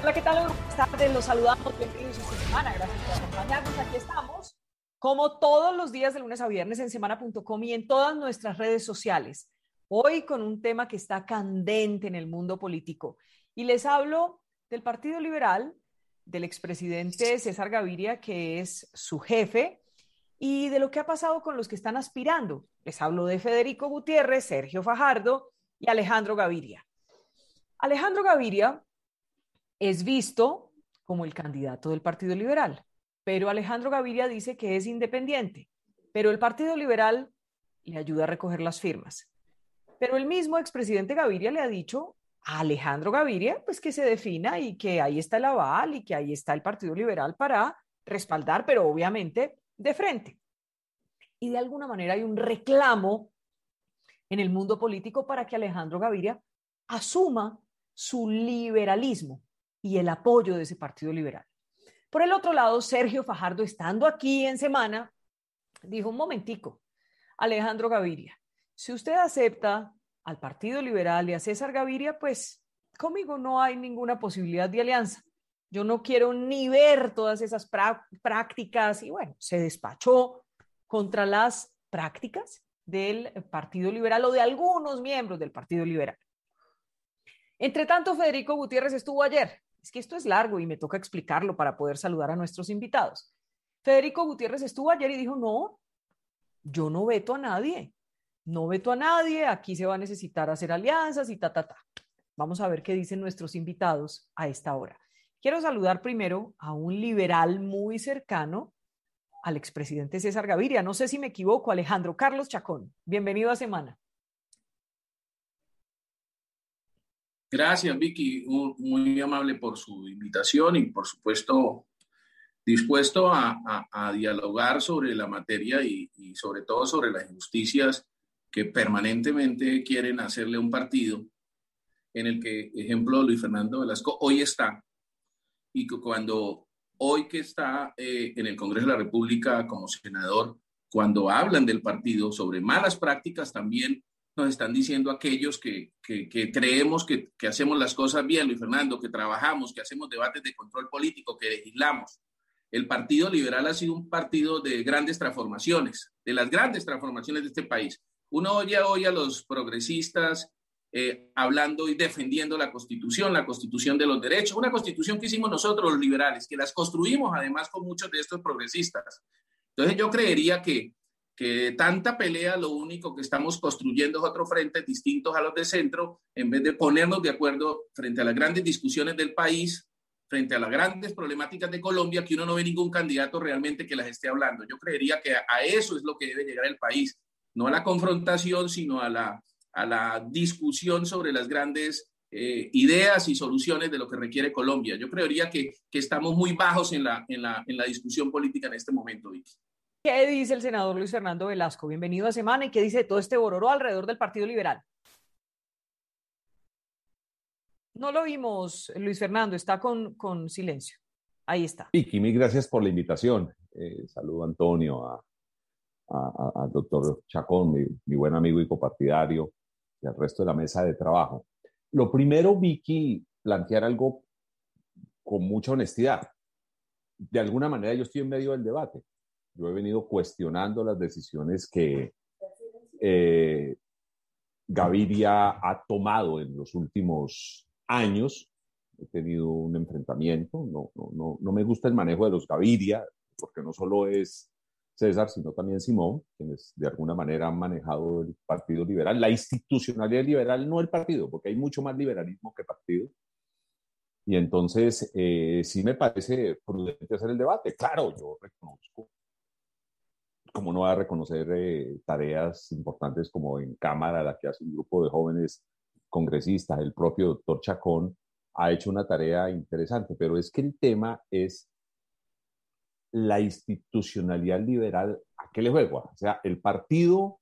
Hola, ¿qué tal? Buenas tardes, los saludamos, bienvenidos esta semana, gracias por acompañarnos, aquí estamos, como todos los días de lunes a viernes en semana.com y en todas nuestras redes sociales. Hoy con un tema que está candente en el mundo político. Y les hablo del Partido Liberal, del expresidente César Gaviria, que es su jefe, y de lo que ha pasado con los que están aspirando. Les hablo de Federico Gutiérrez, Sergio Fajardo y Alejandro Gaviria. Alejandro Gaviria es visto como el candidato del Partido Liberal, pero Alejandro Gaviria dice que es independiente, pero el Partido Liberal le ayuda a recoger las firmas. Pero el mismo expresidente Gaviria le ha dicho a Alejandro Gaviria pues que se defina y que ahí está el aval y que ahí está el Partido Liberal para respaldar, pero obviamente de frente. Y de alguna manera hay un reclamo en el mundo político para que Alejandro Gaviria asuma su liberalismo y el apoyo de ese Partido Liberal. Por el otro lado, Sergio Fajardo, estando aquí en semana, dijo un momentico, Alejandro Gaviria, si usted acepta al Partido Liberal y a César Gaviria, pues conmigo no hay ninguna posibilidad de alianza. Yo no quiero ni ver todas esas prácticas y bueno, se despachó contra las prácticas del Partido Liberal o de algunos miembros del Partido Liberal. Entre tanto, Federico Gutiérrez estuvo ayer es que esto es largo y me toca explicarlo para poder saludar a nuestros invitados. Federico Gutiérrez estuvo ayer y dijo, no, yo no veto a nadie, no veto a nadie, aquí se va a necesitar hacer alianzas y ta, ta, ta. Vamos a ver qué dicen nuestros invitados a esta hora. Quiero saludar primero a un liberal muy cercano al expresidente César Gaviria. No sé si me equivoco, Alejandro Carlos Chacón. Bienvenido a Semana. Gracias, Vicky. Muy amable por su invitación y, por supuesto, dispuesto a, dialogar sobre la materia y, sobre todo sobre las injusticias que permanentemente quieren hacerle un partido en el que, ejemplo, Luis Fernando Velasco hoy está y que cuando hoy que está eh, en el Congreso de la República como senador, cuando hablan del partido sobre malas prácticas, también nos están diciendo aquellos que, creemos que, hacemos las cosas bien, Luis Fernando, que trabajamos, que hacemos debates de control político, que legislamos. El Partido Liberal ha sido un partido de grandes transformaciones, de las grandes transformaciones de este país. Uno oye hoy a los progresistas eh, hablando y defendiendo la constitución, la constitución de los derechos, una constitución que hicimos nosotros los liberales, que las construimos además con muchos de estos progresistas. Entonces yo creería que que tanta pelea lo único que estamos construyendo es otro frente distintos a los de centro, en vez de ponernos de acuerdo frente a las grandes discusiones del país, frente a las grandes problemáticas de Colombia, que uno no ve ningún candidato realmente que las esté hablando. Yo creería que a eso es lo que debe llegar el país, no a la confrontación, sino a la, a la discusión sobre las grandes eh, ideas y soluciones de lo que requiere Colombia. Yo creería que, que estamos muy bajos en la, en, la, en la discusión política en este momento, Vicky. ¿Qué dice el senador Luis Fernando Velasco? Bienvenido a Semana. ¿Y qué dice todo este bororo alrededor del Partido Liberal? No lo vimos, Luis Fernando, está con, con silencio. Ahí está. Vicky, mil gracias por la invitación. Eh, saludo a Antonio, a, al doctor Chacón, mi, mi, buen amigo y copartidario, y al resto de la mesa de trabajo. Lo primero, Vicky, plantear algo con mucha honestidad. De alguna manera yo estoy en medio del debate. Yo he venido cuestionando las decisiones que eh, Gaviria ha tomado en los últimos años. He tenido un enfrentamiento. No, no, no, no me gusta el manejo de los Gaviria, porque no solo es César, sino también Simón, quienes de alguna manera han manejado el Partido Liberal, la institucionalidad liberal, no el partido, porque hay mucho más liberalismo que partido. Y entonces eh, sí me parece prudente hacer el debate. Claro, yo reconozco como no va a reconocer eh, tareas importantes como en Cámara, la que hace un grupo de jóvenes congresistas, el propio doctor Chacón, ha hecho una tarea interesante, pero es que el tema es la institucionalidad liberal, ¿a qué le juego? O sea, el partido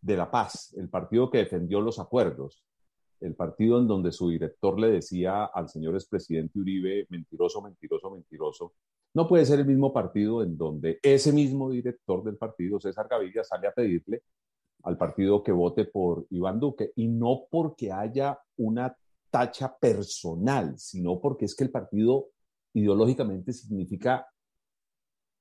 de la paz, el partido que defendió los acuerdos, el partido en donde su director le decía al señor expresidente Uribe, mentiroso, mentiroso, mentiroso, no puede ser el mismo partido en donde ese mismo director del partido, César Gaviria, sale a pedirle al partido que vote por Iván Duque y no porque haya una tacha personal, sino porque es que el partido ideológicamente significa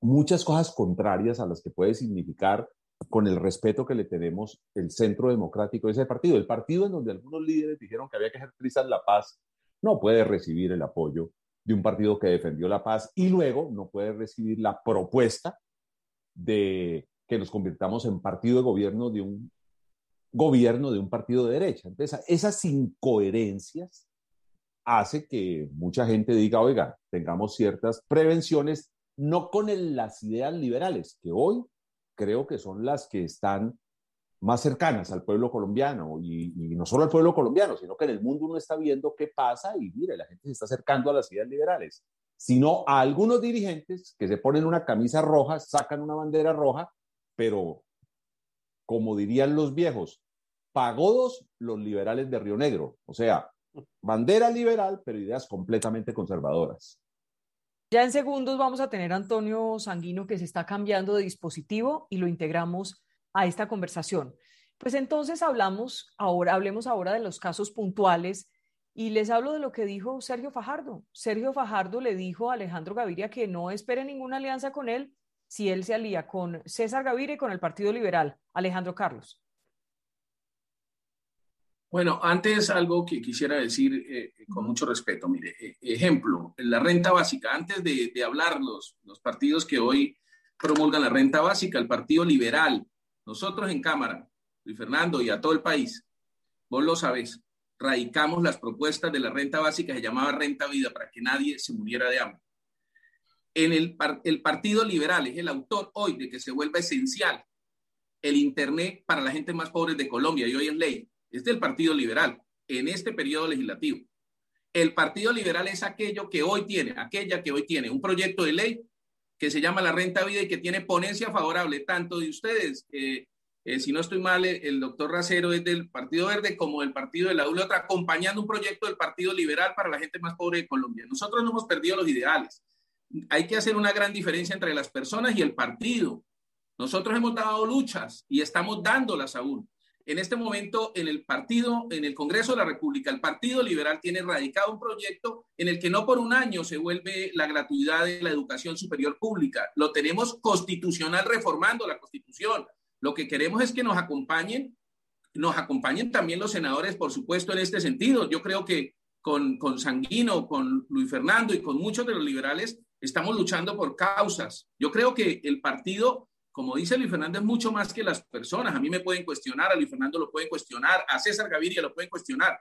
muchas cosas contrarias a las que puede significar con el respeto que le tenemos el centro democrático de ese partido. El partido en donde algunos líderes dijeron que había que ejercer la paz no puede recibir el apoyo de un partido que defendió la paz y luego no puede recibir la propuesta de que nos convirtamos en partido de gobierno de un gobierno de un partido de derecha. Entonces, esas incoherencias hace que mucha gente diga, oiga, tengamos ciertas prevenciones, no con las ideas liberales, que hoy creo que son las que están más cercanas al pueblo colombiano y, no solo al pueblo colombiano, sino que en el mundo uno está viendo qué pasa y mire, la gente se está acercando a las ideas liberales, sino a algunos dirigentes que se ponen una camisa roja, sacan una bandera roja, pero como dirían los viejos, pagodos los liberales de Río Negro, o sea, bandera liberal, pero ideas completamente conservadoras. Ya en segundos vamos a tener a Antonio Sanguino que se está cambiando de dispositivo y lo integramos a esta conversación. Pues entonces hablamos ahora, hablemos ahora de los casos puntuales y les hablo de lo que dijo Sergio Fajardo. Sergio Fajardo le dijo a Alejandro Gaviria que no espere ninguna alianza con él si él se alía con César Gaviria y con el Partido Liberal. Alejandro Carlos. Bueno, antes algo que quisiera decir eh, con mucho respeto. Mire, eh, ejemplo, la renta básica. Antes de, de hablar los, los partidos que hoy promulgan la renta básica, el Partido Liberal, nosotros en Cámara, Luis Fernando y a todo el país, vos lo sabés, radicamos las propuestas de la renta básica, se llamaba renta vida, para que nadie se muriera de hambre. En el, el Partido Liberal es el autor hoy de que se vuelva esencial el Internet para la gente más pobre de Colombia y hoy es ley. Es del Partido Liberal en este periodo legislativo. El Partido Liberal es aquello que hoy tiene, aquella que hoy tiene un proyecto de ley que se llama la renta vida y que tiene ponencia favorable tanto de ustedes, eh, si no estoy mal, el doctor Racero es del Partido Verde como del Partido de la U, otra, acompañando un proyecto del Partido Liberal para la gente más pobre de Colombia. Nosotros no hemos perdido los ideales. Hay que hacer una gran diferencia entre las personas y el partido. Nosotros hemos dado luchas y estamos dándolas aún en este momento en el partido, en el Congreso de la República, el Partido Liberal tiene radicado un proyecto en el que no por un año se vuelve la gratuidad de la educación superior pública. Lo tenemos constitucional reformando la constitución. Lo que queremos es que nos acompañen, nos acompañen también los senadores, por supuesto, en este sentido. Yo creo que con, con Sanguino, con Luis Fernando y con muchos de los liberales estamos luchando por causas. Yo creo que el partido como dice Luis Fernando, es mucho más que las personas. A mí me pueden cuestionar, a Luis Fernando lo pueden cuestionar, a César Gaviria lo pueden cuestionar,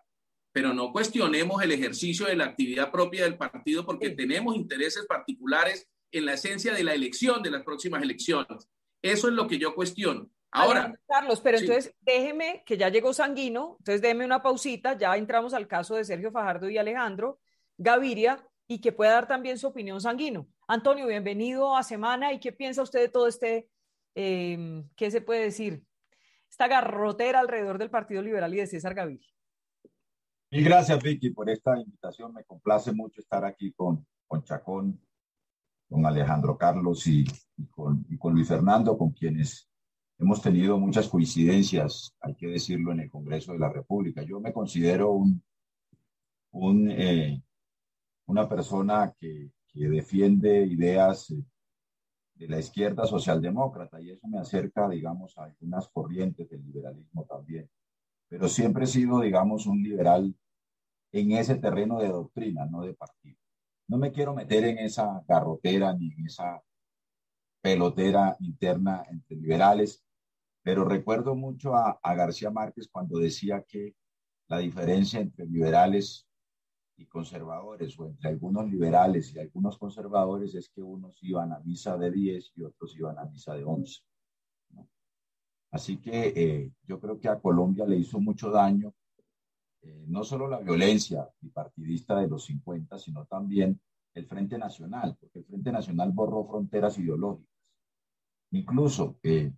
pero no cuestionemos el ejercicio de la actividad propia del partido porque tenemos intereses particulares en la esencia de la elección, de las próximas elecciones. Eso es lo que yo cuestiono. Ahora, Carlos, pero entonces déjeme que ya llegó Sanguino, entonces déjeme una pausita, ya entramos al caso de Sergio Fajardo y Alejandro Gaviria y que pueda dar también su opinión Sanguino. Antonio, bienvenido a Semana y qué piensa usted de todo este Em, ¿qué se puede decir? Esta garrotera alrededor del Partido Liberal y de César Gaviria. Mil gracias, Vicky, por esta invitación. Me complace mucho estar aquí con, con Chacón, con Alejandro Carlos y, con, Luis Fernando, con quienes hemos tenido muchas coincidencias, hay que decirlo, en el Congreso de la República. Yo me considero un, eh, una persona que, que, defiende ideas eh, de la izquierda socialdemócrata y eso me acerca, digamos, a algunas corrientes del liberalismo también. Pero siempre he sido, digamos, un liberal en ese terreno de doctrina, no de partido. No me quiero meter en esa garrotera ni en esa pelotera interna entre liberales, pero recuerdo mucho a, a García Márquez cuando decía que la diferencia entre liberales y conservadores, o entre algunos liberales y algunos conservadores, es que unos iban a misa de 10 y otros iban a misa de 11. Así que eh, yo creo que a Colombia le hizo mucho daño eh, no solo la violencia bipartidista de los 50, sino también el Frente Nacional, porque el Frente Nacional borró fronteras ideológicas. Incluso eh,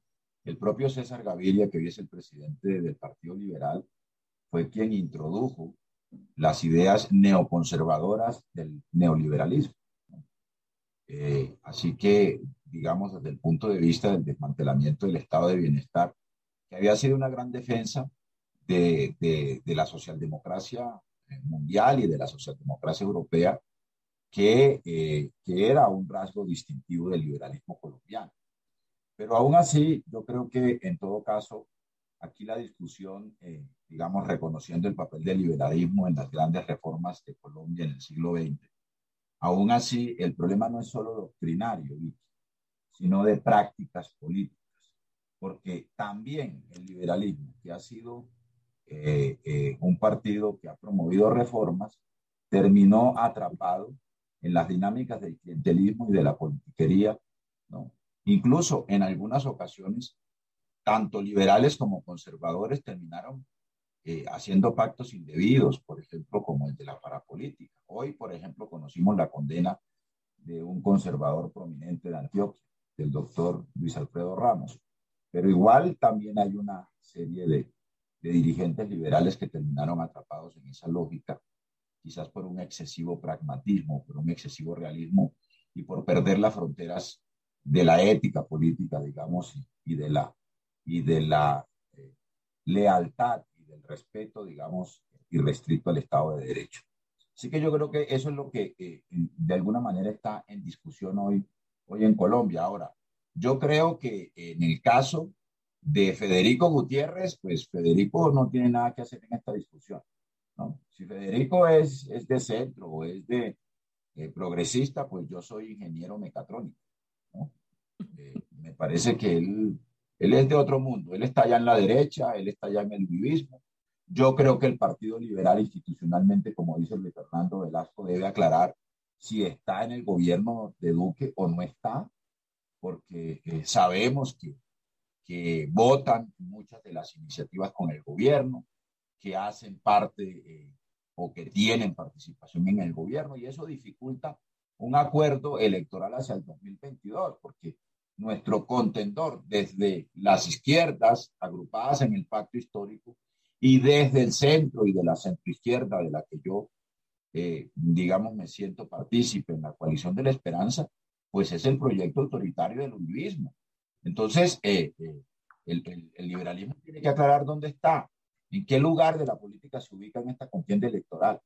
el propio César Gaviria, que hoy es el presidente del Partido Liberal, fue quien introdujo las ideas neoconservadoras del neoliberalismo. Eh, así que, digamos, desde el punto de vista del desmantelamiento del estado de bienestar, que había sido una gran defensa de, la socialdemocracia mundial y de la socialdemocracia europea, que, eh, que era un rasgo distintivo del liberalismo colombiano. Pero aún así, yo creo que en todo caso, aquí la discusión, eh, digamos, reconociendo el papel del liberalismo en las grandes reformas de Colombia en el siglo XX, aún así el problema no es solo doctrinario, sino de prácticas políticas, porque también el liberalismo, que ha sido eh, eh, un partido que ha promovido reformas, terminó atrapado en las dinámicas del clientelismo y de la politiquería, ¿no? Incluso en algunas ocasiones, tanto liberales como conservadores terminaron eh, haciendo pactos indebidos, por ejemplo, como el de la parapolítica. Hoy, por ejemplo, conocimos la condena de un conservador prominente de Antioquia, del doctor Luis Alfredo Ramos. Pero igual también hay una serie de, de dirigentes liberales que terminaron atrapados en esa lógica, quizás por un excesivo pragmatismo, por un excesivo realismo y por perder las fronteras de la ética política, digamos, y, de la, y de la eh, lealtad y respeto, digamos, irrestricto al Estado de Derecho. Así que yo creo que eso es lo que eh, de alguna manera está en discusión hoy, hoy en Colombia. Ahora, yo creo que en el caso de Federico Gutiérrez, pues Federico no tiene nada que hacer en esta discusión. ¿no? Si Federico es, es de centro o es de eh, progresista, pues yo soy ingeniero mecatrónico. ¿no? Eh, me parece que él, él es de otro mundo. Él está allá en la derecha, él está allá en el vivismo. Yo creo que el Partido Liberal institucionalmente, como dice Luis Fernando Velasco, debe aclarar si está en el gobierno de Duque o no está, porque eh, sabemos que que votan muchas de las iniciativas con el gobierno, que hacen parte eh, o que tienen participación en el gobierno y eso dificulta un acuerdo electoral hacia el 2022, porque nuestro contendor desde las izquierdas agrupadas en el pacto histórico y desde el centro y de la centroizquierda de la que yo, eh, digamos, me siento partícipe en la coalición de la esperanza, pues es el proyecto autoritario del uribismo. Entonces, eh, eh, el, liberalismo tiene que aclarar dónde está, en qué lugar de la política se ubica en esta contienda electoral.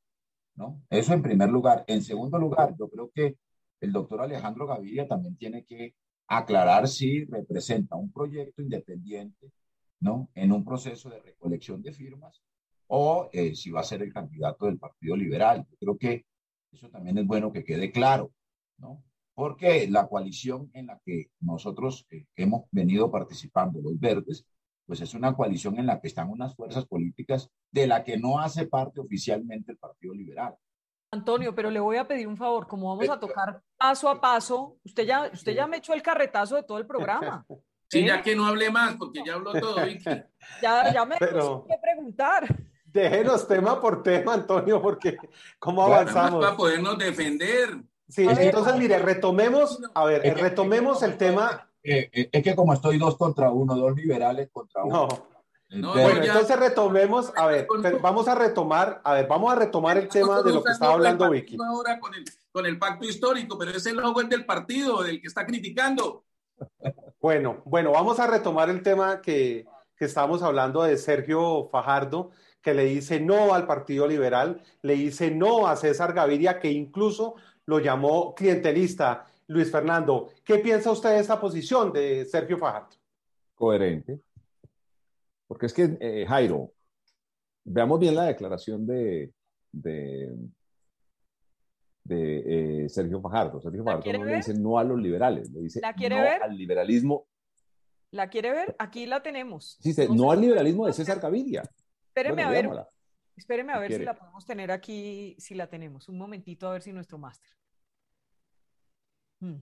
¿no? Eso en primer lugar. En segundo lugar, yo creo que el doctor Alejandro Gaviria también tiene que aclarar si representa un proyecto independiente ¿no? en un proceso de recolección de firmas o eh, si va a ser el candidato del Partido Liberal. Yo creo que eso también es bueno que quede claro. ¿no? porque la coalición en la que nosotros eh, hemos venido participando, los verdes, pues es una coalición en la que están unas fuerzas políticas de la que no hace parte oficialmente el Partido Liberal. Antonio, pero le voy a pedir un favor, como vamos a tocar paso a paso, usted ya, usted ya me echó el carretazo de todo el programa. Sí, ya que no hable más, porque ya habló todo, Ya, ya me pero... que preguntar. Déjenos tema por tema, Antonio, porque ¿cómo avanzamos? Para podernos defender. Sí, entonces mire, retomemos, a ver, retomemos el tema. Eh, eh, es que como estoy dos contra uno, dos liberales contra uno. No. bueno, entonces retomemos, a ver, vamos a retomar, a ver, vamos a retomar el tema de lo que estaba hablando Vicky. Ahora con el, con el pacto histórico, pero ese logo es del partido, del que está criticando. Bueno, bueno, vamos a retomar el tema que, que estábamos hablando de Sergio Fajardo, que le dice no al Partido Liberal, le dice no a César Gaviria, que incluso lo llamó clientelista. Luis Fernando, ¿qué piensa usted de esta posición de Sergio Fajardo? Coherente. Porque es que, eh, Jairo, veamos bien la declaración de, de, eh, Sergio Fajardo. Sergio Fajardo no le dice no a los liberales, le dice no al liberalismo. ¿La quiere ver? Aquí la tenemos. Dice no, al liberalismo de César Gaviria. Espéreme a ver. Espéreme a ver si la podemos tener aquí, si la tenemos. Un momentito a ver si nuestro máster. Hmm.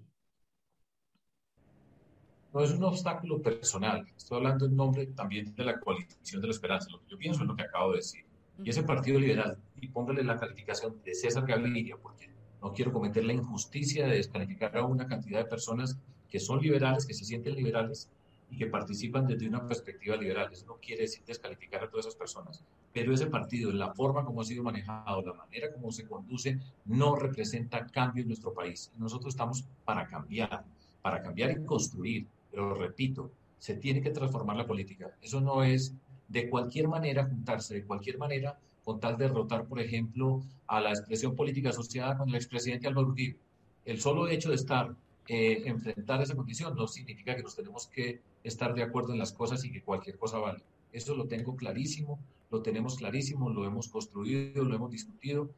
No es un obstáculo personal. Estoy hablando en nombre también de la coalición de la esperanza. Lo que yo pienso es lo que acabo de decir. Y ese partido liberal, y póngale la calificación de César Gaviria, porque no quiero cometer la injusticia de descalificar a una cantidad de personas que son liberales, que se sienten liberales, y que participan desde una perspectiva liberal. Eso no quiere decir descalificar a todas esas personas, pero ese partido, la forma como ha sido manejado, la manera como se conduce, no representa cambio en nuestro país. Nosotros estamos para cambiar, para cambiar y construir, pero repito, se tiene que transformar la política. Eso no es de cualquier manera juntarse, de cualquier manera con tal de derrotar, por ejemplo, a la expresión política asociada con el expresidente Álvaro Uribe. El solo hecho de estar, eh, enfrentar esa condición no significa que nos tenemos que estar de acuerdo en las cosas y que cualquier cosa vale. Eso lo tengo clarísimo, lo tenemos clarísimo, lo hemos construido, lo hemos discutido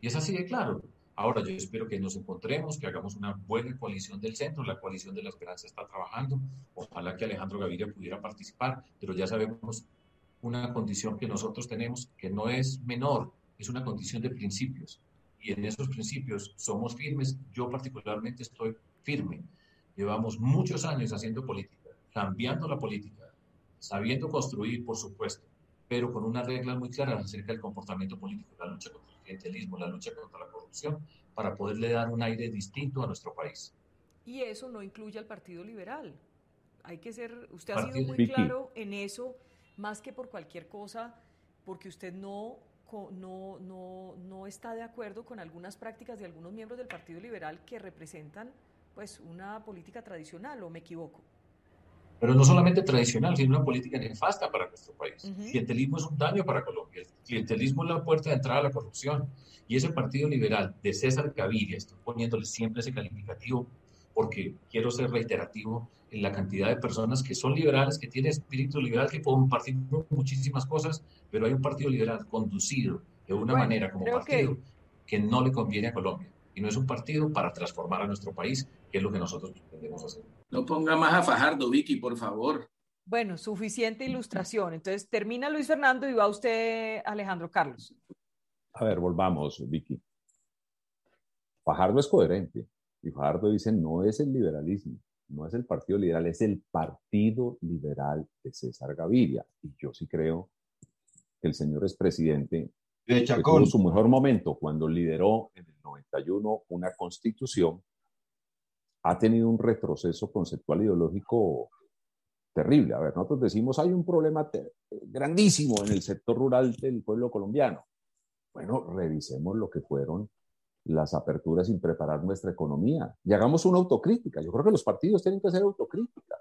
y es así de claro. Ahora yo espero que nos encontremos, que hagamos una buena coalición del centro, la coalición de la esperanza está trabajando, ojalá que Alejandro Gaviria pudiera participar, pero ya sabemos una condición que nosotros tenemos que no es menor, es una condición de principios. Y en esos principios somos firmes, yo particularmente estoy firme. Llevamos muchos años haciendo política, cambiando la política, sabiendo construir, por supuesto, pero con unas reglas muy claras acerca del comportamiento político, la lucha contra el clientelismo, la lucha contra la corrupción, para poderle dar un aire distinto a nuestro país. Y eso no incluye al Partido Liberal. Hay que ser, usted ha sido muy claro en eso más que por cualquier cosa, porque usted no, no, no, no está de acuerdo con algunas prácticas de algunos miembros del Partido Liberal que representan pues una política tradicional, ¿o me equivoco? Pero no solamente tradicional, sino una política nefasta para nuestro país. El clientelismo es un daño para Colombia. El clientelismo es la puerta de entrada a la corrupción. Y ese Partido Liberal de César Gaviria, estoy poniéndole siempre ese calificativo porque quiero ser reiterativo en la cantidad de personas que son liberales, que tienen espíritu liberal, que pueden compartir muchísimas cosas, pero hay un partido liberal conducido de una manera como partido que... no le conviene a Colombia. Y no es un partido para transformar a nuestro país, que es lo que nosotros pretendemos hacer. No ponga más a Fajardo, Vicky, por favor. Bueno, suficiente ilustración. Entonces termina Luis Fernando y va usted, Alejandro Carlos. A ver, volvamos, Vicky. Fajardo es coherente. Y Fajardo dice, no es el liberalismo, no es el Partido Liberal, es el Partido Liberal de César Gaviria. Y yo sí creo que el señor expresidente de tuvo su mejor momento cuando lideró en el 91 una constitución, ha tenido un retroceso conceptual ideológico terrible. A ver, nosotros decimos hay un problema grandísimo en el sector rural del pueblo colombiano. Bueno, revisemos lo que fueron las aperturas sin preparar nuestra economía. Y hagamos una autocrítica. Yo creo que los partidos tienen que hacer autocrítica.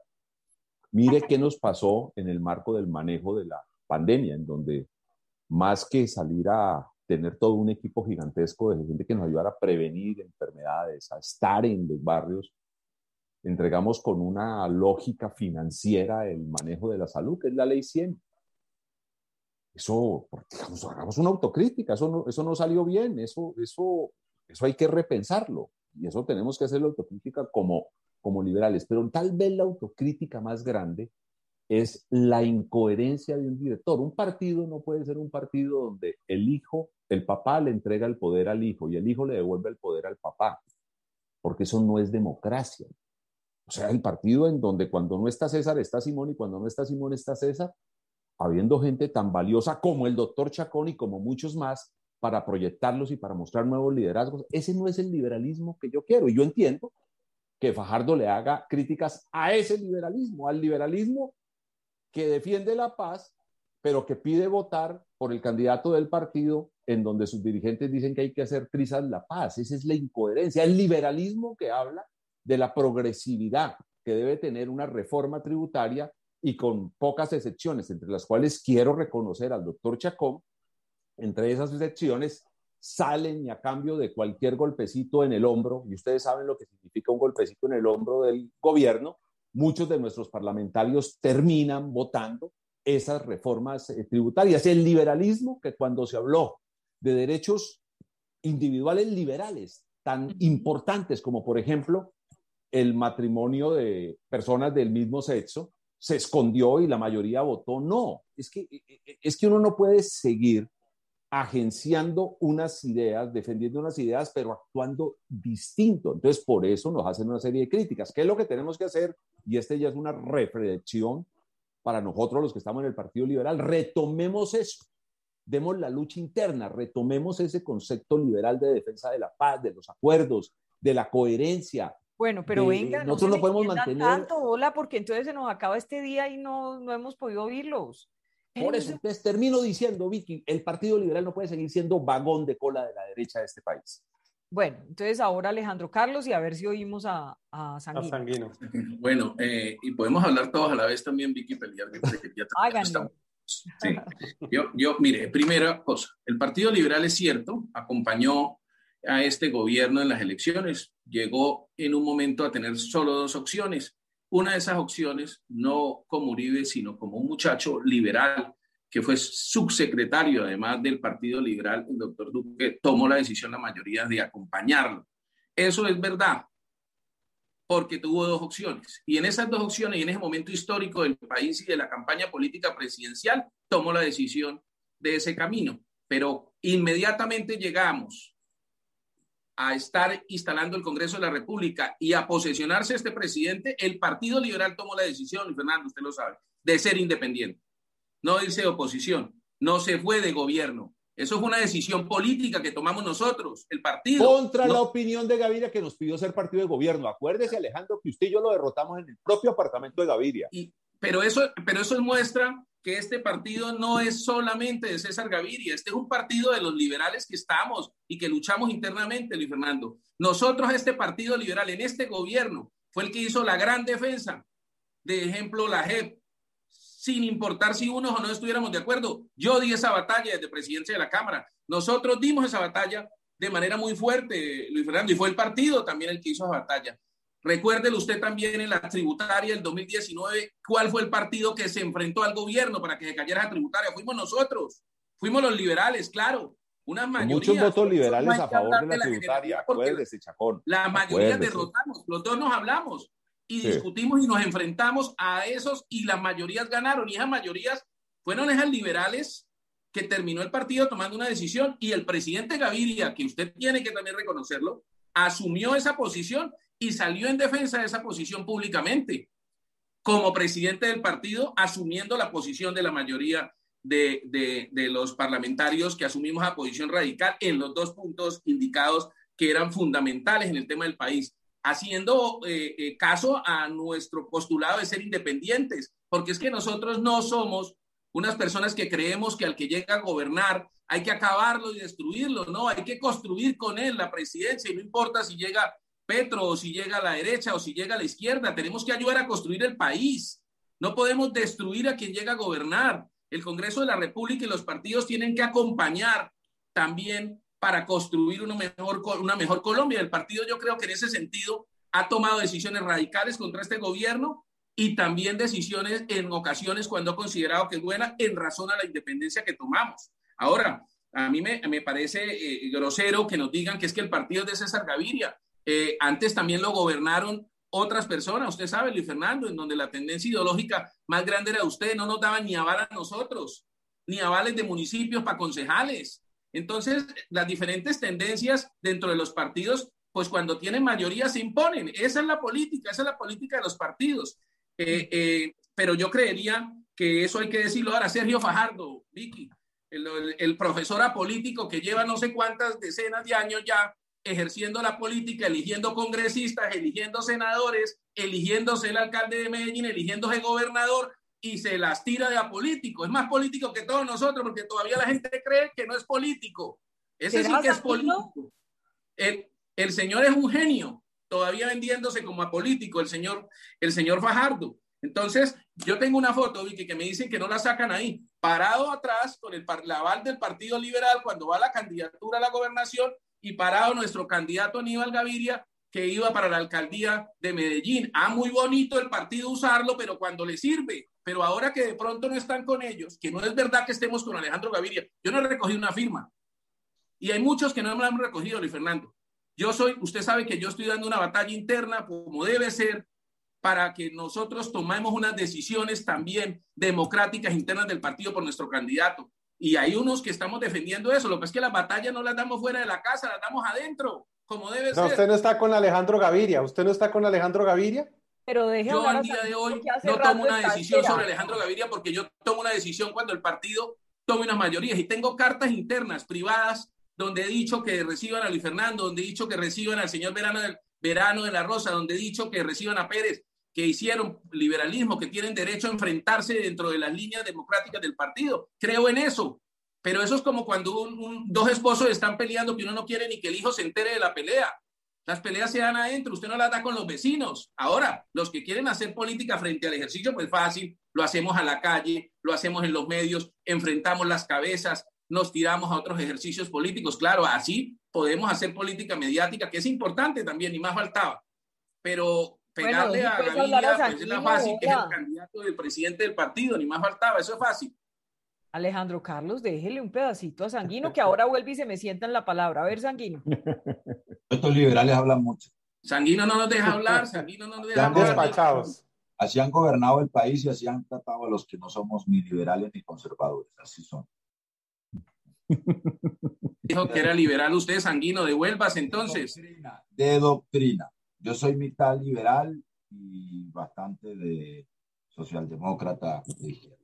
Mire qué nos pasó en el marco del manejo de la pandemia, en donde más que salir a tener todo un equipo gigantesco de gente que nos ayudara a prevenir enfermedades, a estar en los barrios, entregamos con una lógica financiera el manejo de la salud, que es la ley 100. Eso, digamos, hagamos una autocrítica, eso no, eso no salió bien, eso, eso eso hay que repensarlo y eso tenemos que hacer la autocrítica como, como liberales. Pero tal vez la autocrítica más grande es la incoherencia de un director. Un partido no puede ser un partido donde el hijo, el papá le entrega el poder al hijo y el hijo le devuelve el poder al papá, porque eso no es democracia. O sea, el partido en donde cuando no está César está Simón y cuando no está Simón está César, habiendo gente tan valiosa como el doctor Chacón y como muchos más, para proyectarlos y para mostrar nuevos liderazgos. Ese no es el liberalismo que yo quiero. Y yo entiendo que Fajardo le haga críticas a ese liberalismo, al liberalismo que defiende la paz, pero que pide votar por el candidato del partido en donde sus dirigentes dicen que hay que hacer trizas la paz. Esa es la incoherencia. El liberalismo que habla de la progresividad que debe tener una reforma tributaria y con pocas excepciones, entre las cuales quiero reconocer al doctor Chacón, entre esas excepciones salen y a cambio de cualquier golpecito en el hombro, y ustedes saben lo que significa un golpecito en el hombro del gobierno, muchos de nuestros parlamentarios terminan votando esas reformas eh, tributarias. El liberalismo, que cuando se habló de derechos individuales liberales tan importantes como, por ejemplo, el matrimonio de personas del mismo sexo, se escondió y la mayoría votó no. Es que, e, e, es que uno no puede seguir agenciando unas ideas, defendiendo unas ideas, pero actuando distinto. Entonces, por eso nos hacen una serie de críticas. ¿Qué es lo que tenemos que hacer? Y este ya es una reflexión para nosotros los que estamos en el Partido Liberal. Retomemos eso. Demos la lucha interna, retomemos ese concepto liberal de defensa de la paz, de los acuerdos, de la coherencia, bueno, pero venga, nosotros no, podemos mantener tanto, hola, porque entonces se nos acaba este día y no, no hemos podido oírlos. Por eso, entonces termino diciendo, Vicky, el Partido Liberal no puede seguir siendo vagón de cola de la derecha de este país. Bueno, entonces ahora Alejandro Carlos y a ver si oímos a, a Sanguino. Bueno, eh, y podemos hablar todos a la vez también, Vicky, pelear. Háganlo. Sí. Yo, yo, mire, primera cosa, el Partido Liberal es cierto, acompañó a este gobierno en las elecciones, llegó en un momento a tener solo dos opciones. Una de esas opciones, no como Uribe, sino como un muchacho liberal que fue subsecretario además del Partido Liberal, el doctor Duque tomó la decisión, la mayoría, de acompañarlo. Eso es verdad, porque tuvo dos opciones. Y en esas dos opciones y en ese momento histórico del país y de la campaña política presidencial, tomó la decisión de ese camino. Pero inmediatamente llegamos a estar instalando el Congreso de la República y a posesionarse este presidente, el Partido Liberal tomó la decisión, Fernando, usted lo sabe, de ser independiente, no irse de oposición, no se fue de gobierno, eso es una decisión política que tomamos nosotros, el partido. Contra la opinión de Gaviria que nos pidió ser partido de gobierno. Acuérdese, Alejandro, que usted y yo lo derrotamos en el propio apartamento de Gaviria. Y, pero, eso, pero eso muestra que este partido no es solamente de César Gaviria, este es un partido de los liberales que estamos y que luchamos internamente, Luis Fernando. Nosotros, este partido liberal en este gobierno, fue el que hizo la gran defensa. De ejemplo, la JEP, sin importar si unos o no estuviéramos de acuerdo. Yo di esa batalla desde presidencia de la Cámara. Nosotros dimos esa batalla de manera muy fuerte, Luis Fernando, y fue el partido también el que hizo esa batalla. Recuérdelo usted también en la tributaria del 2019, cuál fue el partido que se enfrentó al gobierno para que se cayera esa tributaria. Fuimos nosotros, fuimos los liberales, claro. Una mayoría, Muchos votos liberales a favor de la, tributaria, acuérdese, Chacón. La mayoría derrotamos, los dos nos hablamos y discutimos y nos enfrentamos a esos y las mayorías ganaron y esas mayorías fueron esas liberales que terminó el partido tomando una decisión y el presidente Gaviria, que usted tiene que también reconocerlo, asumió esa posición y salió en defensa de esa posición públicamente como presidente del partido, asumiendo la posición de la mayoría de, de, los parlamentarios que asumimos a posición radical en los dos puntos indicados que eran fundamentales en el tema del país haciendo eh, eh, caso a nuestro postulado de ser independientes, porque es que nosotros no somos unas personas que creemos que al que llega a gobernar hay que acabarlo y destruirlo, no, hay que construir con él la presidencia y no importa si llega Petro o si llega a la derecha o si llega a la izquierda, tenemos que ayudar a construir el país. No podemos destruir a quien llega a gobernar. El Congreso de la República y los partidos tienen que acompañar también para construir una mejor, Colombia. El partido yo creo que en ese sentido ha tomado decisiones radicales contra este gobierno y también decisiones en ocasiones cuando ha considerado que es buena en razón a la independencia que tomamos. Ahora, a mí me, me parece eh, grosero que nos digan que es que el partido es de César Gaviria. Eh, antes también lo gobernaron otras personas, usted sabe, Luis Fernando, en donde la tendencia ideológica más grande era usted, no nos daban ni aval a nosotros, ni avales de municipios para concejales. Entonces, las diferentes tendencias dentro de los partidos, pues cuando tienen mayoría se imponen. Esa es la política, esa es la política de los partidos. Eh, eh, pero yo creería que eso hay que decirlo ahora. Sergio Fajardo, Vicky, el, el, profesor apolítico que lleva no sé cuántas decenas de años ya ejerciendo la política, eligiendo congresistas, eligiendo senadores, eligiéndose el alcalde de Medellín, eligiéndose gobernador, y se las tira de apolítico. Es más político que todos nosotros porque todavía la gente cree que no es político. Ese sí que es político. El, el, señor es un genio, todavía vendiéndose como apolítico, el señor, el señor Fajardo. Entonces, yo tengo una foto, Vicky, que me dicen que no la sacan ahí, parado atrás con el aval del Partido Liberal cuando va la candidatura a la gobernación y parado nuestro candidato Aníbal Gaviria que iba para la alcaldía de Medellín. Ah, muy bonito el partido usarlo, pero cuando le sirve. Pero ahora que de pronto no están con ellos, que no es verdad que estemos con Alejandro Gaviria, yo no he recogido una firma. Y hay muchos que no me la han recogido, Luis Fernando. Yo soy, usted sabe que yo estoy dando una batalla interna como debe ser para que nosotros tomemos unas decisiones también democráticas internas del partido por nuestro candidato. Y hay unos que estamos defendiendo eso. Lo que es que las batallas no las damos fuera de la casa, las damos adentro como debe no, Usted no está con Alejandro Gaviria. ¿Usted no está con Alejandro Gaviria? Pero deje yo al día de hoy no tomo una decisión sobre Alejandro Gaviria porque yo tomo una decisión cuando el partido tome unas mayorías y tengo cartas internas privadas donde he dicho que reciban a Luis Fernando, donde he dicho que reciban al señor Verano, del, Verano de la Rosa, donde he dicho que reciban a Pérez, que hicieron liberalismo, que tienen derecho a enfrentarse dentro de las líneas democráticas del partido. Creo en eso. Pero eso es como cuando dos esposos están peleando que uno no quiere ni que el hijo se entere de la pelea. Las peleas se dan adentro, usted no las da con los vecinos. Ahora, los que quieren hacer política frente al ejercicio, pues fácil. lo hacemos a la calle, lo hacemos en los medios, enfrentamos las cabezas, nos tiramos a otros ejercicios políticos. Claro, así podemos hacer política mediática, que es importante también, y más faltaba. Pero pegarle a Gaviria pues es la fácil, que es el candidato del presidente del partido, ni más faltaba, eso es fácil. Alejandro Carlos, déjele un pedacito a Sanguino, que ahora vuelve y se me sienta en la palabra. A ver, Sanguino. Estos liberales hablan mucho. Sanguino no nos deja hablar, Sanguino no nos deja hablar. Así han gobernado el país y así han tratado a los que no somos ni liberales ni conservadores. Así son. Dijo que era liberal usted, Sanguino, devuelvas entonces. De doctrina, de doctrina. Yo soy mitad liberal y bastante de socialdemócrata de izquierda.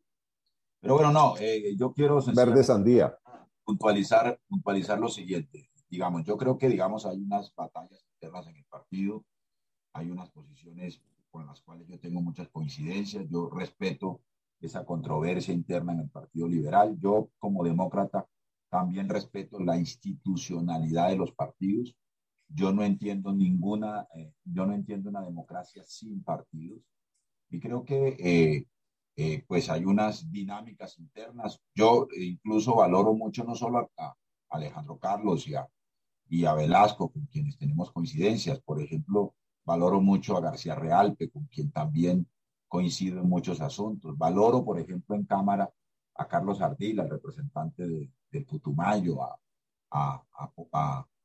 Pero bueno, no, eh, yo quiero... Verde sandía. Puntualizar, puntualizar lo siguiente. Digamos, yo creo que, digamos, hay unas batallas internas en el partido, hay unas posiciones con las cuales yo tengo muchas coincidencias, yo respeto esa controversia interna en el Partido Liberal. Yo, como demócrata, también respeto la institucionalidad de los partidos. Yo no entiendo ninguna, eh, yo no entiendo una democracia sin partidos. Y creo que eh, eh, pues hay unas dinámicas internas. Yo incluso valoro mucho no solo a, Alejandro Carlos y a, y a Velasco, con quienes tenemos coincidencias. Por ejemplo, valoro mucho a García Realpe, con quien también coincido en muchos asuntos. Valoro, por ejemplo, en Cámara a Carlos Ardila, el representante de, Putumayo, a,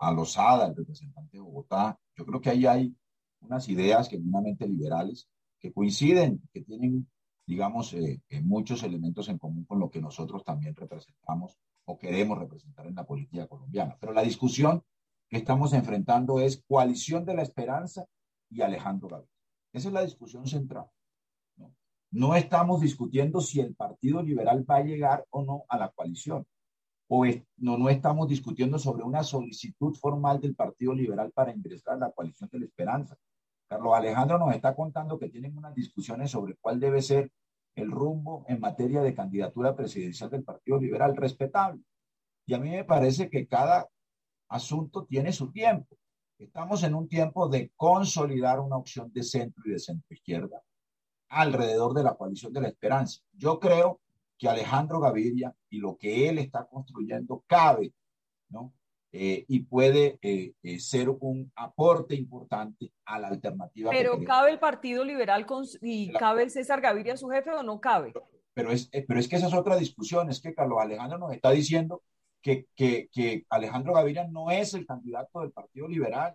a, Lozada, el representante de Bogotá. Yo creo que ahí hay unas ideas genuinamente liberales que coinciden, que tienen digamos, eh, muchos elementos en común con lo que nosotros también representamos o queremos representar en la política colombiana. Pero la discusión que estamos enfrentando es coalición de la esperanza y Alejandro Gaviria. Esa es la discusión central. no estamos discutiendo si el Partido Liberal va a llegar o no a la coalición. No, no estamos discutiendo sobre una solicitud formal del Partido Liberal para ingresar a la coalición de la esperanza. Carlos Alejandro nos está contando que tienen unas discusiones sobre cuál debe ser el rumbo en materia de candidatura presidencial del Partido Liberal, respetable. Y a mí me parece que cada asunto tiene su tiempo. Estamos en un tiempo de consolidar una opción de centro y de centro izquierda alrededor de la coalición de la esperanza. Yo creo que Alejandro Gaviria y lo que él está construyendo cabe, ¿no? Eh, y puede eh, eh, ser un aporte importante a la alternativa. Pero ¿cabe el Partido Liberal con, y cabe César Gaviria su jefe o no cabe? Pero es, pero es que esa es otra discusión, es que Carlos Alejandro nos está diciendo que, que, que Alejandro Gaviria no es el candidato del Partido Liberal,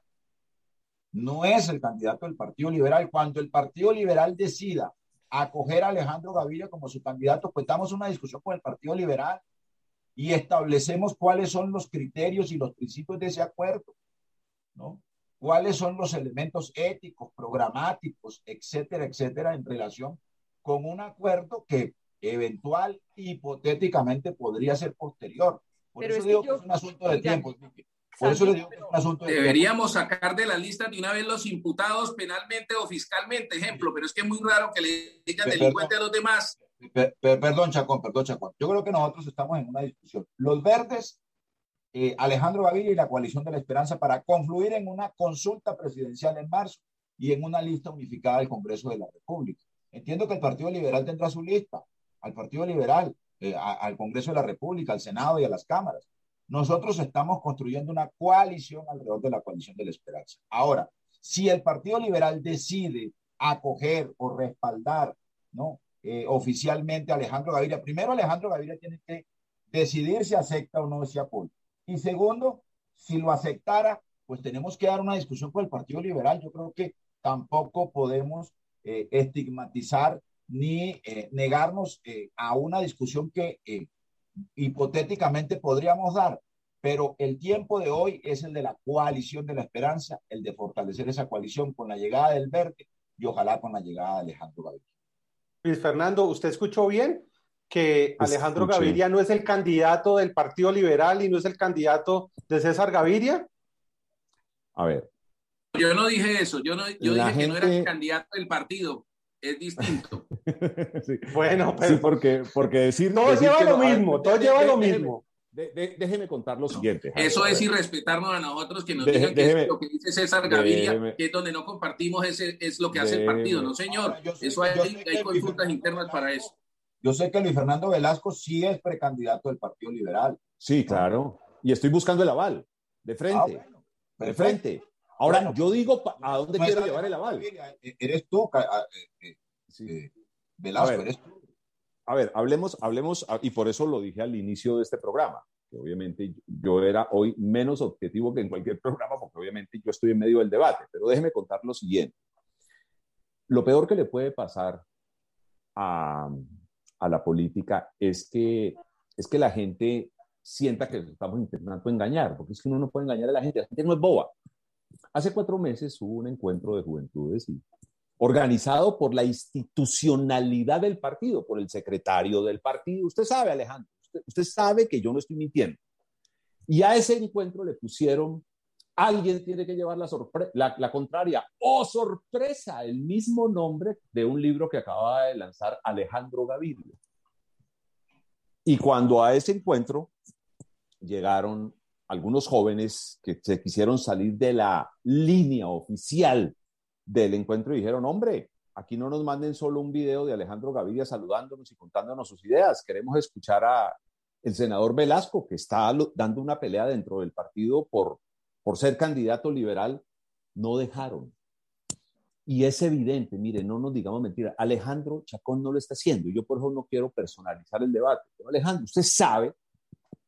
no es el candidato del Partido Liberal. Cuando el Partido Liberal decida acoger a Alejandro Gaviria como su candidato, pues damos una discusión con el Partido Liberal y establecemos cuáles son los criterios y los principios de ese acuerdo, ¿no? Cuáles son los elementos éticos, programáticos, etcétera, etcétera, en relación con un acuerdo que eventual hipotéticamente podría ser posterior. Por eso digo que es un asunto de tiempo. Por eso le digo que es un asunto de Deberíamos sacar de la lista de una vez los imputados penalmente o fiscalmente, ejemplo, pero es que es muy raro que le digan delincuente a los demás perdón, Chacón, perdón, Chacón. Yo creo que nosotros estamos en una discusión. Los verdes, eh, Alejandro Gaviria y la coalición de la esperanza para confluir en una consulta presidencial en marzo y en una lista unificada del Congreso de la República. Entiendo que el Partido Liberal tendrá su lista, al Partido Liberal, eh, al Congreso de la República, al Senado y a las cámaras. Nosotros estamos construyendo una coalición alrededor de la coalición de la esperanza. Ahora, si el Partido Liberal decide acoger o respaldar ¿no? Eh, oficialmente Alejandro Gaviria. Primero, Alejandro Gaviria tiene que decidir si acepta o no ese apoyo. Y segundo, si lo aceptara, pues tenemos que dar una discusión con el Partido Liberal. Yo creo que tampoco podemos eh, estigmatizar ni eh, negarnos a una discusión que hipotéticamente podríamos dar. Pero el tiempo de hoy es el de la coalición de la esperanza, el de fortalecer esa coalición con la llegada del verde y ojalá con la llegada de Alejandro Gaviria. Luis Fernando, ¿usted escuchó bien que Alejandro Gaviria no es el candidato del Partido Liberal y no es el candidato de César Gaviria? A ver. Yo no dije eso, yo, no, yo dije que no era el candidato del partido, es distinto. Bueno, pero... Sí, porque, porque decir... Todo lleva lo mismo, todo lleva lo mismo. déjeme contar lo siguiente. Eso es irrespetarnos a nosotros que nos digan que es lo que dice César Gaviria, que es donde no compartimos, ese, es lo que hace el partido. No, señor. eso hay, hay consultas internas para eso. Yo sé que Luis Fernando Velasco sí es precandidato del Partido Liberal. Sí, claro. Y estoy buscando el aval, de frente. Ah, de frente. Ahora, yo digo, ¿a dónde quiero llevar el aval? Eres tú, eh, eh, Velasco, eres tú a ver, hablemos, hablemos, ah, y por eso lo dije al inicio de este programa, que obviamente yo era hoy menos objetivo que en cualquier programa, porque obviamente yo estoy en medio del debate, pero déjeme contar lo siguiente. Lo peor que le puede pasar a, a la política es que, es que la gente sienta que estamos intentando engañar, porque es que uno no puede engañar a la gente, la gente no es boba. Hace cuatro meses hubo un encuentro de juventudes y organizado por la institucionalidad del partido, por el secretario del partido. Usted sabe, Alejandro, usted, sabe que yo no estoy mintiendo. Y a ese encuentro le pusieron, alguien tiene que llevar la, la, la contraria. ¡Oh, sorpresa! El mismo nombre de un libro que acaba de lanzar Alejandro Gaviria. Y cuando a ese encuentro llegaron algunos jóvenes que se quisieron salir de la línea oficial del encuentro y dijeron, hombre, aquí no nos manden solo un video de Alejandro Gaviria saludándonos y contándonos sus ideas, queremos escuchar a el senador Velasco, que está dando una pelea dentro del partido por, por ser candidato liberal, no dejaron. Y es evidente, mire, no nos digamos mentira, Alejandro Chacón no lo está haciendo, yo por eso no quiero personalizar el debate, pero Alejandro, usted sabe,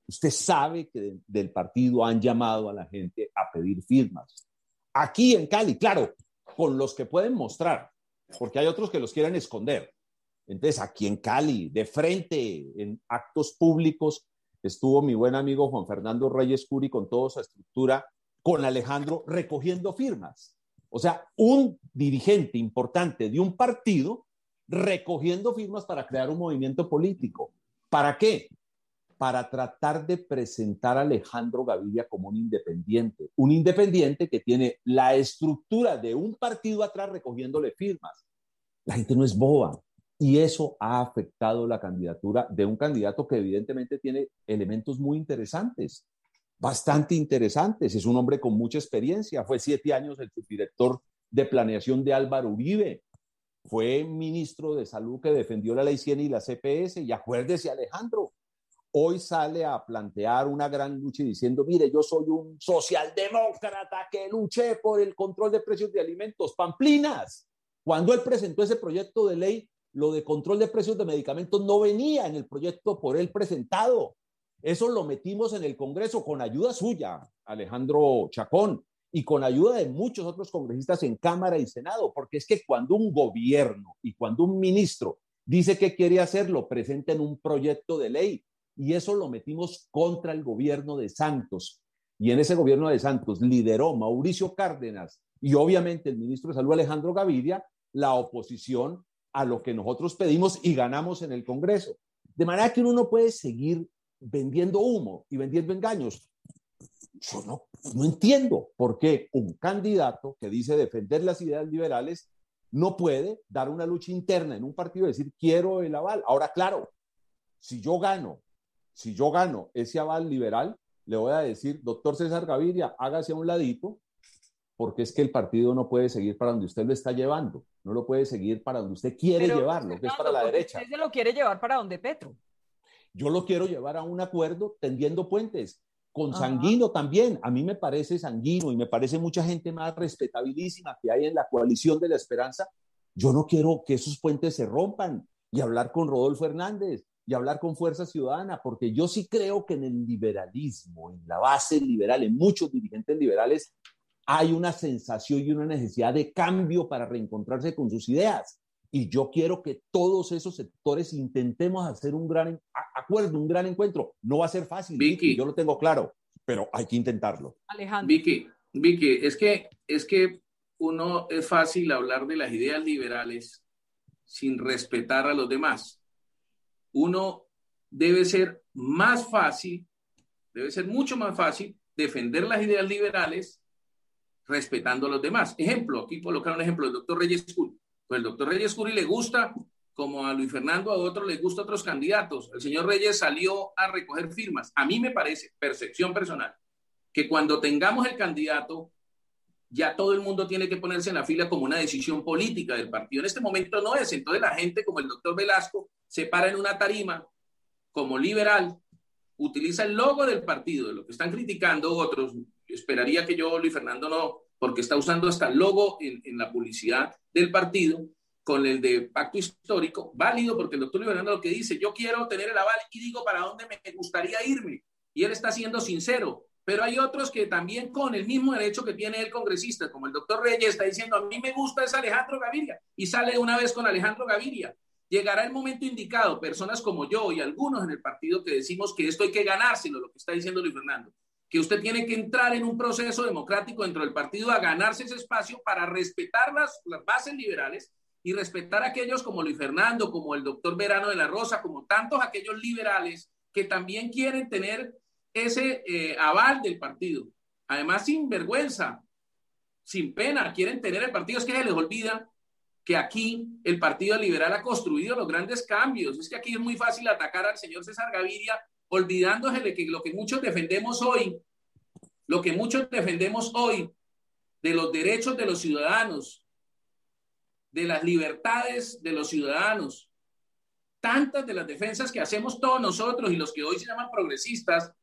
usted sabe que del partido han llamado a la gente a pedir firmas. Aquí en Cali, claro, con los que pueden mostrar, porque hay otros que los quieren esconder. Entonces, aquí en Cali, de frente, en actos públicos, estuvo mi buen amigo Juan Fernando Reyes Curi con toda su estructura, con Alejandro recogiendo firmas. O sea, un dirigente importante de un partido recogiendo firmas para crear un movimiento político. ¿Para qué? Para tratar de presentar a Alejandro Gaviria como un independiente, un independiente que tiene la estructura de un partido atrás recogiéndole firmas. La gente no es boba. Y eso ha afectado la candidatura de un candidato que evidentemente tiene elementos muy interesantes, bastante interesantes. Es un hombre con mucha experiencia, fue siete años el subdirector de planeación de Álvaro Uribe, fue ministro de salud que defendió la ley 100 y la CPS y acuérdese Alejandro, hoy sale a plantear una gran lucha y diciendo, mire, yo soy un socialdemócrata que luché por el control de precios de alimentos, pamplinas. Cuando él presentó ese proyecto de ley, lo de control de precios de medicamentos no venía en el proyecto por él presentado. Eso lo metimos en el Congreso con ayuda suya, Alejandro Chacón, y con ayuda de muchos otros congresistas en Cámara y Senado, porque es que cuando un gobierno y cuando un ministro dice que quiere hacerlo, presenta en un proyecto de ley y eso lo metimos contra el gobierno de Santos. Y en ese gobierno de Santos lideró Mauricio Cárdenas y obviamente el ministro de Salud Alejandro Gaviria la oposición a lo que nosotros pedimos y ganamos en el Congreso. De manera que uno no puede seguir vendiendo humo y vendiendo engaños. Yo no, no entiendo por qué un candidato que dice defender las ideas liberales no puede dar una lucha interna en un partido y decir quiero el aval. Ahora, claro, si yo gano si yo gano ese aval liberal, le voy a decir, doctor César Gaviria, hágase a un ladito, porque es que el partido no puede seguir para donde usted lo está llevando, no lo puede seguir para donde usted quiere llevarlo, que es para la derecha. Usted se lo quiere llevar para donde Petro. Yo lo quiero llevar a un acuerdo tendiendo puentes, con Sanguino también. A mí me parece Sanguino y me parece mucha gente más respetabilísima que hay en la coalición de la esperanza. Yo no quiero que esos puentes se rompan y hablar con Rodolfo Hernández y hablar con Fuerza Ciudadana, porque yo sí creo que en el liberalismo, en la base liberal, en muchos dirigentes liberales, hay una sensación y una necesidad de cambio para reencontrarse con sus ideas. Y yo quiero que todos esos sectores intentemos hacer un gran acuerdo, un gran encuentro. No va a ser fácil, Vicky, yo lo tengo claro, pero hay que intentarlo. Alejandro. Vicky, Vicky, es que, es que uno es fácil hablar de las ideas liberales sin respetar a los demás uno debe ser más fácil, debe ser mucho más fácil defender las ideas liberales respetando a los demás. Ejemplo, aquí colocar un ejemplo del doctor Reyes Curi. Pues el doctor Reyes Curi le gusta como a Luis Fernando, a otros les gusta otros candidatos. El señor Reyes salió a recoger firmas. A mí me parece, percepción personal, que cuando tengamos el candidato, ya todo el mundo tiene que ponerse en la fila como una decisión política del partido. En este momento no es. Entonces la gente, como el doctor Velasco, se para en una tarima como liberal, utiliza el logo del partido, de lo que están criticando otros. Esperaría que yo, Luis Fernando, no, porque está usando hasta el logo en, en la publicidad del partido con el de pacto histórico, válido porque el doctor Liberando lo que dice, yo quiero tener el aval y digo para dónde me gustaría irme. Y él está siendo sincero. Pero hay otros que también con el mismo derecho que tiene el congresista, como el doctor Reyes está diciendo, a mí me gusta es Alejandro Gaviria. Y sale una vez con Alejandro Gaviria. Llegará el momento indicado, personas como yo y algunos en el partido que decimos que esto hay que ganárselo, lo que está diciendo Luis Fernando, que usted tiene que entrar en un proceso democrático dentro del partido a ganarse ese espacio para respetar las, las bases liberales y respetar a aquellos como Luis Fernando, como el doctor Verano de la Rosa, como tantos aquellos liberales que también quieren tener ese eh, aval del partido. Además, sin vergüenza, sin pena, quieren tener el partido. Es que se les olvida que aquí el Partido Liberal ha construido los grandes cambios. Es que aquí es muy fácil atacar al señor César Gaviria, olvidándose de que lo que muchos defendemos hoy, lo que muchos defendemos hoy de los derechos de los ciudadanos, de las libertades de los ciudadanos. Tantas de las defensas que hacemos todos nosotros y los que hoy se llaman progresistas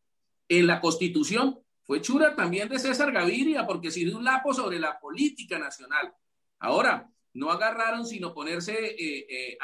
en la Constitución fue chura también de César Gaviria, porque sirvió un lapo sobre la política nacional. Ahora, no agarraron sino ponerse eh, eh,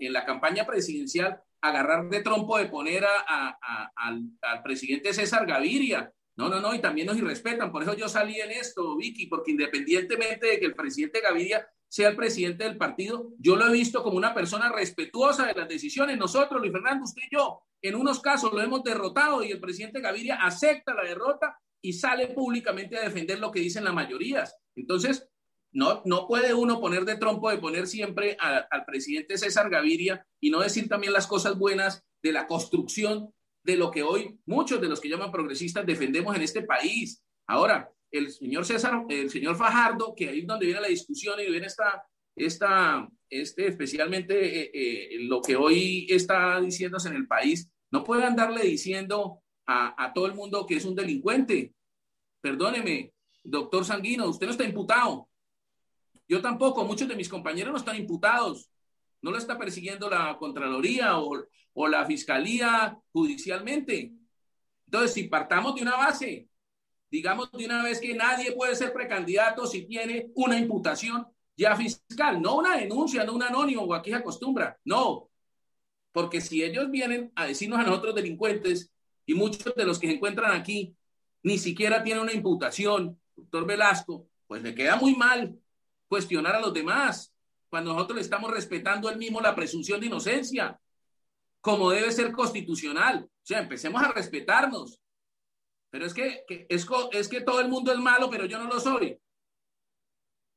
en la campaña presidencial, agarrar de trompo de poner al, al presidente César Gaviria. No, no, no, y también nos irrespetan. Por eso yo salí en esto, Vicky, porque independientemente de que el presidente Gaviria sea el presidente del partido, yo lo he visto como una persona respetuosa de las decisiones. Nosotros, Luis Fernando, usted y yo, en unos casos lo hemos derrotado y el presidente Gaviria acepta la derrota y sale públicamente a defender lo que dicen las mayorías. Entonces, no, no puede uno poner de trompo de poner siempre al presidente César Gaviria y no decir también las cosas buenas de la construcción de lo que hoy muchos de los que llaman progresistas defendemos en este país. Ahora, el señor César, el señor Fajardo, que ahí es donde viene la discusión y viene esta, esta este, especialmente eh, eh, lo que hoy está diciéndose en el país, no puede andarle diciendo a, a todo el mundo que es un delincuente. Perdóneme, doctor Sanguino, usted no está imputado. Yo tampoco, muchos de mis compañeros no están imputados. No lo está persiguiendo la Contraloría o, la Fiscalía judicialmente. Entonces, si partamos de una base, digamos de una vez que nadie puede ser precandidato si tiene una imputación ya fiscal, no una denuncia, no un anónimo o aquí se acostumbra, no, porque si ellos vienen a decirnos a nosotros delincuentes y muchos de los que se encuentran aquí ni siquiera tienen una imputación, doctor Velasco, pues le queda muy mal cuestionar a los demás cuando nosotros estamos respetando el mismo la presunción de inocencia, como debe ser constitucional. O sea, empecemos a respetarnos. Pero es que, es, es que todo el mundo es malo, pero yo no lo soy.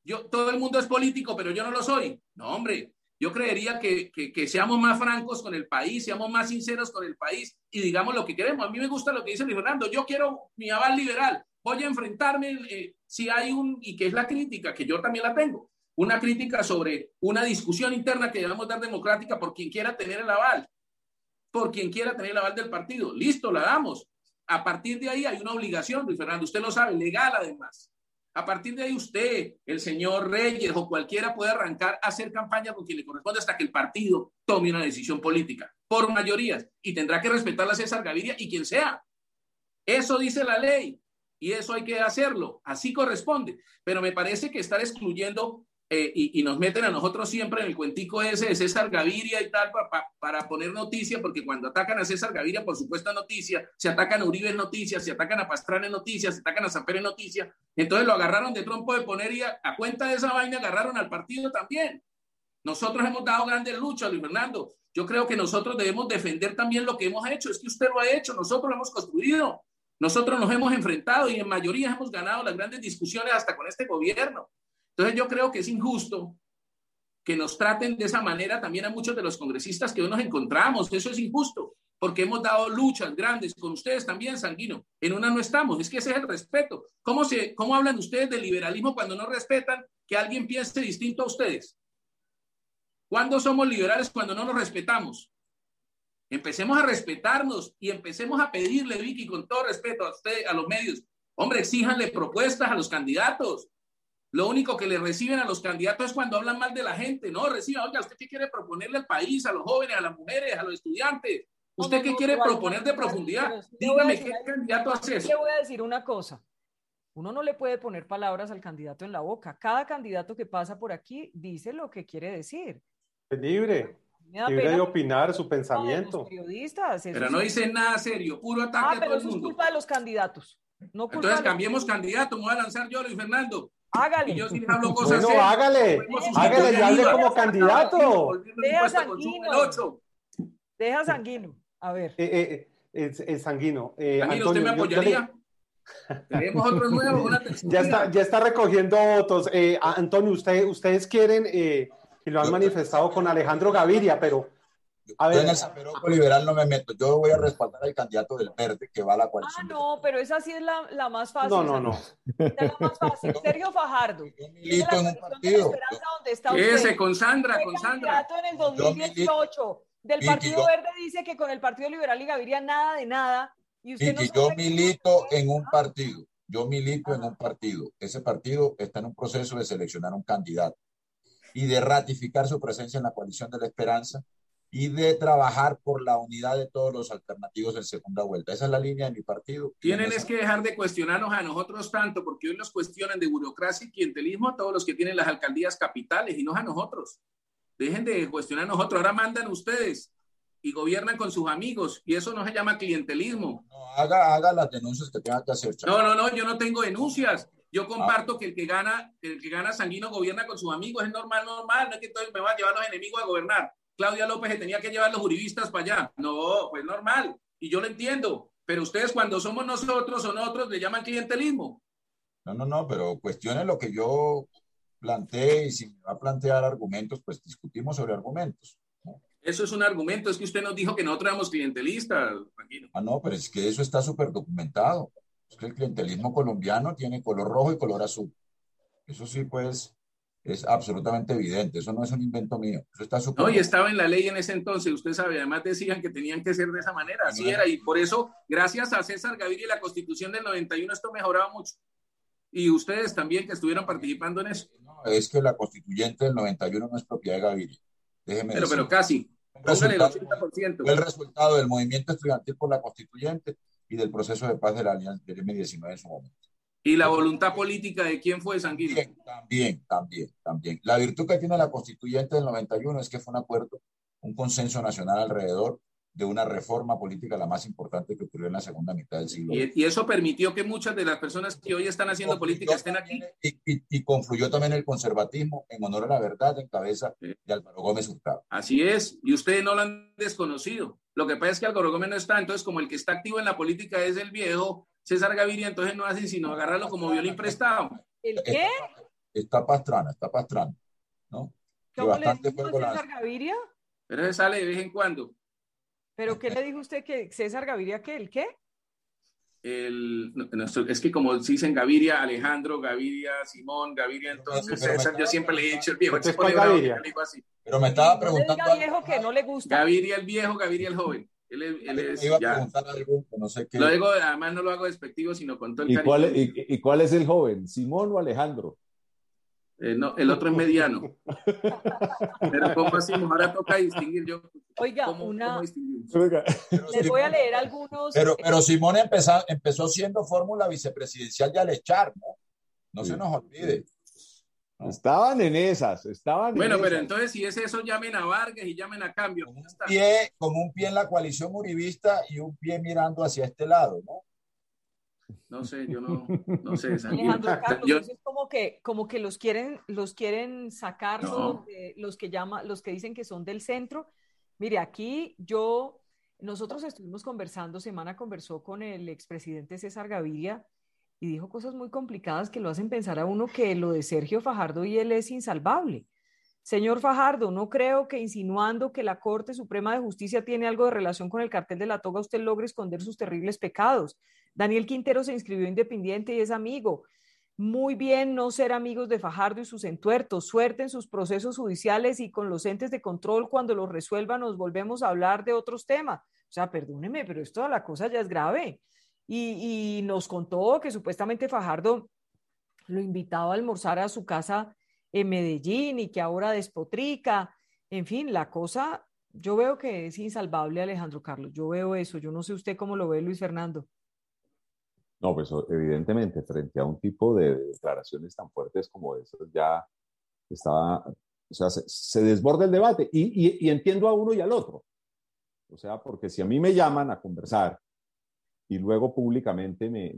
Yo, todo el mundo es político, pero yo no lo soy. No, hombre, yo creería que, que, seamos más francos con el país, seamos más sinceros con el país y digamos lo que queremos. A mí me gusta lo que dice Luis Fernando. Yo quiero mi aval liberal. Voy a enfrentarme eh, si hay un, y que es la crítica, que yo también la tengo, una crítica sobre una discusión interna que debemos dar democrática por quien quiera tener el aval, por quien quiera tener el aval del partido. Listo, la damos a partir de ahí hay una obligación, Luis Fernando, usted lo sabe, legal además. A partir de ahí usted, el señor Reyes o cualquiera puede arrancar a hacer campaña con quien le corresponde hasta que el partido tome una decisión política, por mayorías, y tendrá que respetar la César Gaviria y quien sea. Eso dice la ley y eso hay que hacerlo, así corresponde. Pero me parece que estar excluyendo eh, y, nos meten a nosotros siempre en el cuentico ese de César Gaviria y tal para poner noticia, porque cuando atacan a César Gaviria, por supuesto, noticia, se atacan a Uribe en noticia, se atacan a Pastrana en noticia, se atacan a Zamper en noticia. Entonces lo agarraron de trompo de poner y a, cuenta de esa vaina agarraron al partido también. Nosotros hemos dado grandes luchas, Luis Fernando. Yo creo que nosotros debemos defender también lo que hemos hecho. Es que usted lo ha hecho, nosotros lo hemos construido. Nosotros nos hemos enfrentado y en mayoría hemos ganado las grandes discusiones hasta con este gobierno. Entonces yo creo que es injusto que nos traten de esa manera también a muchos de los congresistas que hoy nos encontramos. Eso es injusto, porque hemos dado luchas grandes con ustedes también, Sanguino. En una no estamos, es que ese es el respeto. ¿Cómo, se, cómo hablan ustedes del liberalismo cuando no respetan que alguien piense distinto a ustedes? ¿Cuándo somos liberales? Cuando no nos respetamos. Empecemos a respetarnos y empecemos a pedirle, Vicky, con todo respeto a usted, a los medios, hombre, exíjanle propuestas a los candidatos. Lo único que le reciben a los candidatos es cuando hablan mal de la gente, ¿no? Reciban, oiga, ¿usted qué quiere proponerle al país, a los jóvenes, a las mujeres, a los estudiantes? ¿Usted qué quiere proponer de profundidad? Dígame qué candidato hace eso. Le voy a decir una cosa. Uno no le puede poner palabras al candidato en la boca. Cada candidato que pasa por aquí dice lo que quiere decir. Es libre. Libre de opinar su pensamiento. periodistas. Pero no dice nada serio, puro ataque ah, pero eso es culpa de los candidatos. No Entonces cambiemos candidato, me voy a lanzar yo, Luis Fernando. Hágale. Y yo sí hablo cosas bueno, hágale. Hágale y hable como candidato. Deja sanguino. Deja sanguino. A ver. Eh, eh, eh, sanguino. Eh, Antonio, ¿usted me apoyaría? Tenemos otro nuevo, una ya está, ya está recogiendo votos. Eh, Antonio, usted, ustedes quieren, eh, y lo han manifestado con Alejandro Gaviria, pero a ver, yo en el zaperoco liberal no me meto. Yo voy a respaldar al candidato del verde que va a la coalición. Ah, no, pero esa sí es la, la más fácil. No, no, no. Es la más fácil. Sergio Fajardo. Yo milito en un partido. Ese, con Sandra, con Sandra. en el 2018 del Partido Verde dice que con el Partido Liberal y Gaviria nada de nada. Y usted no yo milito en un partido. Yo milito en un partido. Ese partido está en un proceso de seleccionar un candidato y de ratificar su presencia en la coalición de la esperanza y de trabajar por la unidad de todos los alternativos en segunda vuelta. Esa es la línea de mi partido. Tienen es que dejar de cuestionarnos a nosotros tanto, porque hoy nos cuestionan de burocracia y clientelismo a todos los que tienen las alcaldías capitales y no a nosotros. Dejen de cuestionar a nosotros, ahora mandan ustedes y gobiernan con sus amigos y eso no se llama clientelismo. No, haga, haga las denuncias que tenga que hacer. No, no, no, yo no tengo denuncias. Yo comparto que el que gana, el que gana sanguino gobierna con sus amigos, es normal, normal, no es que entonces me va a llevar los enemigos a gobernar. Claudia López se tenía que llevar los juristas para allá. No, pues normal. Y yo lo entiendo. Pero ustedes cuando somos nosotros o nosotros le llaman clientelismo. No, no, no, pero cuestionen lo que yo planteé y si me va a plantear argumentos, pues discutimos sobre argumentos. Eso es un argumento, es que usted nos dijo que nosotros éramos clientelistas. Ah, no, pero es que eso está súper documentado. Es que el clientelismo colombiano tiene color rojo y color azul. Eso sí, pues, es absolutamente evidente. Eso no es un invento mío. Eso está. No, y estaba en la ley en ese entonces. Usted sabe, además decían que tenían que ser de esa manera. Así era. Y por eso, gracias a César Gaviria y la constitución del 91, esto mejoraba mucho. Y ustedes también que estuvieron participando en eso. No, es que la constituyente del 91 no es propiedad de Gaviria. Déjeme pero, pero casi. el, el 80%. Fue el resultado del movimiento estudiantil por la constituyente y del proceso de paz de la Alianza del M19 en su momento. ¿Y la voluntad política de quién fue Sanguino? También, también, también. La virtud que tiene la constituyente del 91 es que fue un acuerdo, un consenso nacional alrededor de una reforma política la más importante que ocurrió en la segunda mitad del siglo. Y, y eso permitió que muchas de las personas que hoy están haciendo política estén aquí. Y, y, confluyó también el conservatismo en honor a la verdad en cabeza de Álvaro Gómez Hurtado. Así es, y ustedes no lo han desconocido. Lo que pasa es que Álvaro Gómez no está, entonces como el que está activo en la política es el viejo César Gaviria, entonces no hacen sino agarrarlo como violín prestado. ¿El qué? Está, pastrana, está pastrana, ¿no? ¿Cómo le César Gaviria? Pero se sale de vez en cuando. ¿Pero qué le dijo usted que César Gaviria qué? ¿El qué? El, es que como dicen Gaviria, Alejandro, Gaviria, Simón, Gaviria, entonces César, yo siempre le he dicho el viejo. Es Gaviria. Así. Pero me estaba preguntando. No viejo que no le gusta. Gaviria el viejo, Gaviria el joven. Él, él es, iba a preguntar algo, no sé qué. Lo digo, además no lo hago despectivo, sino con todo el ¿Y cuál, y, ¿Y cuál es el joven? ¿Simón o Alejandro? Eh, no, el otro es mediano. Pero ¿cómo así? Ahora toca distinguir yo. Oiga, una... Les voy a leer algunos... Pero, pero Simón empezó, empezó siendo fórmula vicepresidencial de Alechar, ¿no? No se nos olvide. Estaban en esas, estaban Bueno, en pero esas. entonces si es eso, llamen a Vargas y llamen a cambio. Con un, pie, con un pie en la coalición uribista y un pie mirando hacia este lado, ¿no? No sé, yo no, no sé. Alejandro Carlos, yo, es como que, como que los quieren, los quieren sacar no. los, que llama, los que dicen que son del centro. Mire, aquí yo, nosotros estuvimos conversando, Semana conversó con el expresidente César Gaviria y dijo cosas muy complicadas que lo hacen pensar a uno que lo de Sergio Fajardo y él es insalvable. Señor Fajardo, no creo que insinuando que la Corte Suprema de Justicia tiene algo de relación con el cartel de la toga usted logre esconder sus terribles pecados. Daniel Quintero se inscribió independiente y es amigo. muy bien no ser amigos de Fajardo y sus entuertos, suerte en sus procesos judiciales y con los entes de control cuando los resuelvan nos volvemos a hablar de otros temas. O sea, perdóneme, pero esto la cosa ya es grave. Y, y nos contó que supuestamente Fajardo lo invitaba a almorzar a su casa en Medellín y que ahora despotrica. En fin, la cosa, yo veo que es insalvable Alejandro Carlos. Yo veo eso. Yo no sé usted cómo lo ve Luis Fernando. No, pues evidentemente, frente a un tipo de declaraciones tan fuertes como esas, ya está, o sea, se, desborda el debate y, entiendo a uno y al otro. O sea, porque si a mí me llaman a conversar y luego públicamente me,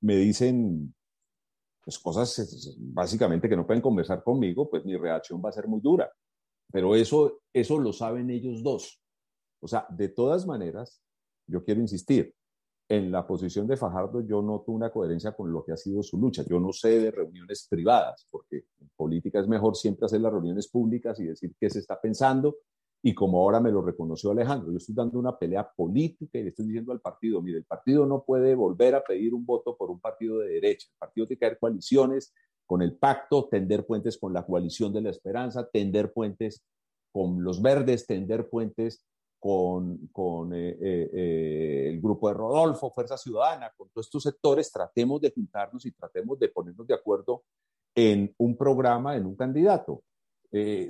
me, dicen pues, cosas básicamente que no pueden conversar conmigo, pues mi reacción va a ser muy dura. Pero eso, eso lo saben ellos dos. O sea, de todas maneras, yo quiero insistir, en la posición de Fajardo yo noto una coherencia con lo que ha sido su lucha. Yo no sé de reuniones privadas, porque en política es mejor siempre hacer las reuniones públicas y decir qué se está pensando. Y como ahora me lo reconoció Alejandro, yo estoy dando una pelea política y le estoy diciendo al partido, mire, el partido no puede volver a pedir un voto por un partido de derecha. El partido tiene que haber coaliciones con el pacto, tender puentes con la coalición de la esperanza, tender puentes con los verdes, tender puentes con, con eh, eh, eh, el grupo de Rodolfo, Fuerza Ciudadana, con todos estos sectores, tratemos de juntarnos y tratemos de ponernos de acuerdo en un programa, en un candidato.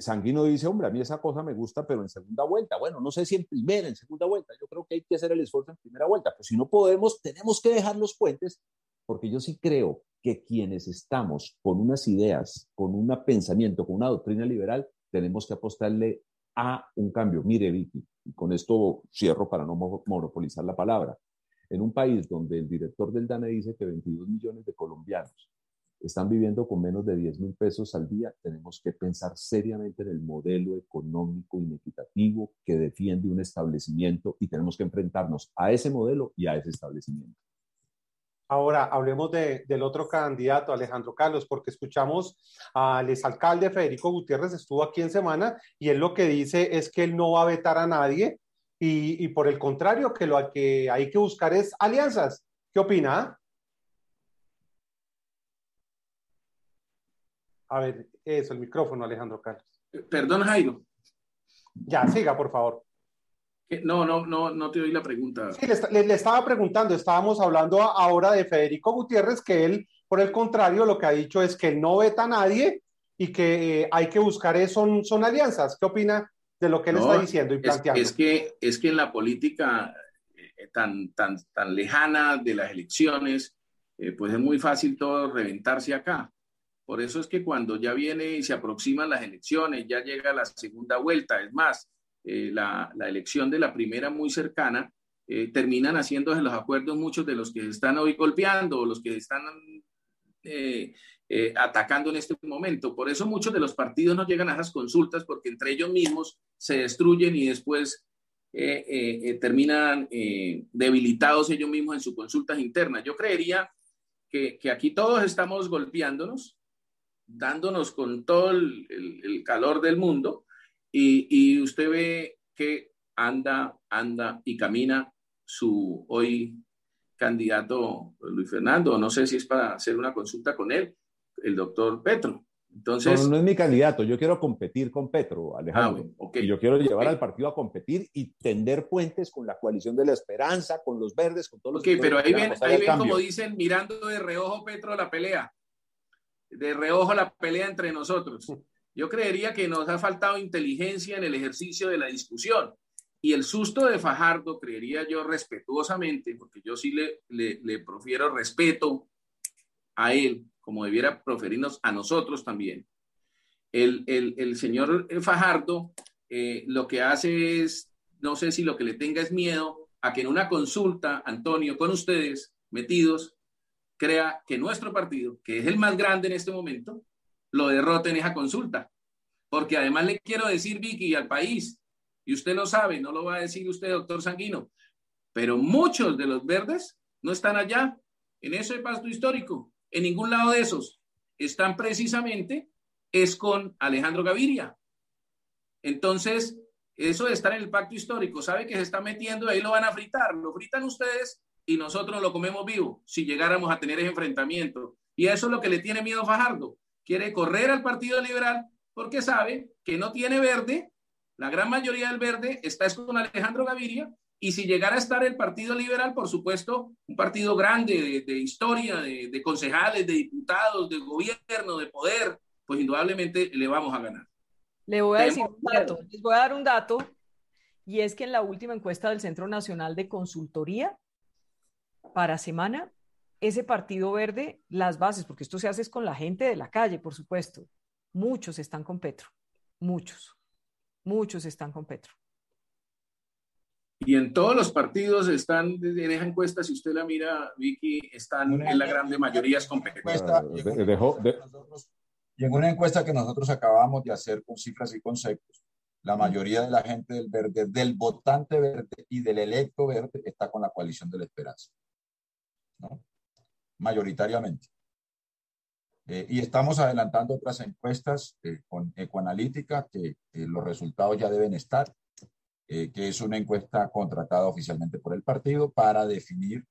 Sanguino dice, hombre, a mí esa cosa me gusta, pero en segunda vuelta. Bueno, no sé si en primera, en segunda vuelta. Yo creo que hay que hacer el esfuerzo en primera vuelta. Pero si no podemos, tenemos que dejar los puentes, porque yo sí creo que quienes estamos con unas ideas, con un pensamiento, con una doctrina liberal, tenemos que apostarle a un cambio. Mire, Vicky, y con esto cierro para no monopolizar la palabra. En un país donde el director del DANE dice que 22 millones de colombianos están viviendo con menos de 10 mil pesos al día, tenemos que pensar seriamente en el modelo económico inequitativo que defiende un establecimiento y tenemos que enfrentarnos a ese modelo y a ese establecimiento. Ahora hablemos del otro candidato, Alejandro Carlos, porque escuchamos al exalcalde Federico Gutiérrez, estuvo aquí en semana, y él lo que dice es que él no va a vetar a nadie y, por el contrario, que lo que hay que buscar es alianzas. ¿Qué opina? A ver, eso, el micrófono, Alejandro Carlos. Perdón, Jairo. Ya, siga, por favor. No, no, no, no te oí la pregunta. Sí, le, estaba preguntando, estábamos hablando ahora de Federico Gutiérrez, que él, por el contrario, lo que ha dicho es que no veta a nadie y que eh, hay que buscar son, son alianzas. ¿Qué opina de lo que él está diciendo y planteando? Es, que, es que en la política eh, tan, tan, tan lejana de las elecciones, eh, pues es muy fácil todo reventarse acá. Por eso es que cuando ya viene y se aproximan las elecciones, ya llega la segunda vuelta, es más, eh, la, elección de la primera muy cercana, eh, terminan haciéndose los acuerdos muchos de los que están hoy golpeando o los que están eh, atacando en este momento. Por eso muchos de los partidos no llegan a esas consultas porque entre ellos mismos se destruyen y después terminan debilitados ellos mismos en sus consultas internas. Yo creería que, aquí todos estamos golpeándonos, dándonos con todo el calor del mundo y, usted ve que anda, anda y camina su hoy candidato Luis Fernando, no sé si es para hacer una consulta con él, el doctor Petro. Entonces, no, no es mi candidato, yo quiero competir con Petro, Alejandro. Ah, y yo quiero llevar al partido a competir y tender puentes con la coalición de la esperanza, con los verdes, con todos los... Ok, pero ahí ven, ahí ven como dicen, mirando de reojo Petro la pelea, de reojo la pelea entre nosotros. Yo creería que nos ha faltado inteligencia en el ejercicio de la discusión. Y el susto de Fajardo, creería yo respetuosamente, porque yo sí le, le, profiero respeto a él, como debiera proferirnos a nosotros también. El, el, señor Fajardo eh, lo que hace es, no sé si lo que le tenga es miedo a que en una consulta, Antonio, con ustedes metidos, crea que nuestro partido, que es el más grande en este momento, lo derrote en esa consulta. Porque además le quiero decir, Vicky, al país, y usted lo sabe, no lo va a decir usted, doctor Sanguino, pero muchos de los verdes no están allá, en ese pasto histórico, en ningún lado de esos. Están precisamente, es con Alejandro Gaviria. Entonces, eso de estar en el pacto histórico, sabe que se está metiendo, ahí lo van a fritar, lo fritan ustedes y nosotros lo comemos vivo si llegáramos a tener ese enfrentamiento Y eso es lo que le tiene miedo Fajardo. Quiere correr al Partido Liberal porque sabe que no tiene verde, la gran mayoría del verde está con Alejandro Gaviria, y si llegara a estar el Partido Liberal, por supuesto, un partido grande de, historia, de, concejales, de diputados, de gobierno, de poder, pues indudablemente le vamos a ganar. Le voy a decir un dato, les voy a dar un dato, y es que en la última encuesta del Centro Nacional de Consultoría para semana, ese Partido Verde, las bases, porque esto se hace con la gente de la calle, por supuesto, muchos están con Petro, muchos, muchos están con Petro. Y en todos los partidos están, en esa encuesta, si usted la mira, Vicky, están en la grande mayoría con Petro. Y en una encuesta que nosotros acabamos de hacer con cifras y conceptos, la mayoría de la gente del verde, del votante verde y del electo verde está con la coalición de la esperanza. ¿No? Mayoritariamente. Eh, y estamos adelantando otras encuestas eh, con Ecoanalítica, que los resultados ya deben estar, eh, que es una encuesta contratada oficialmente por el partido para definir,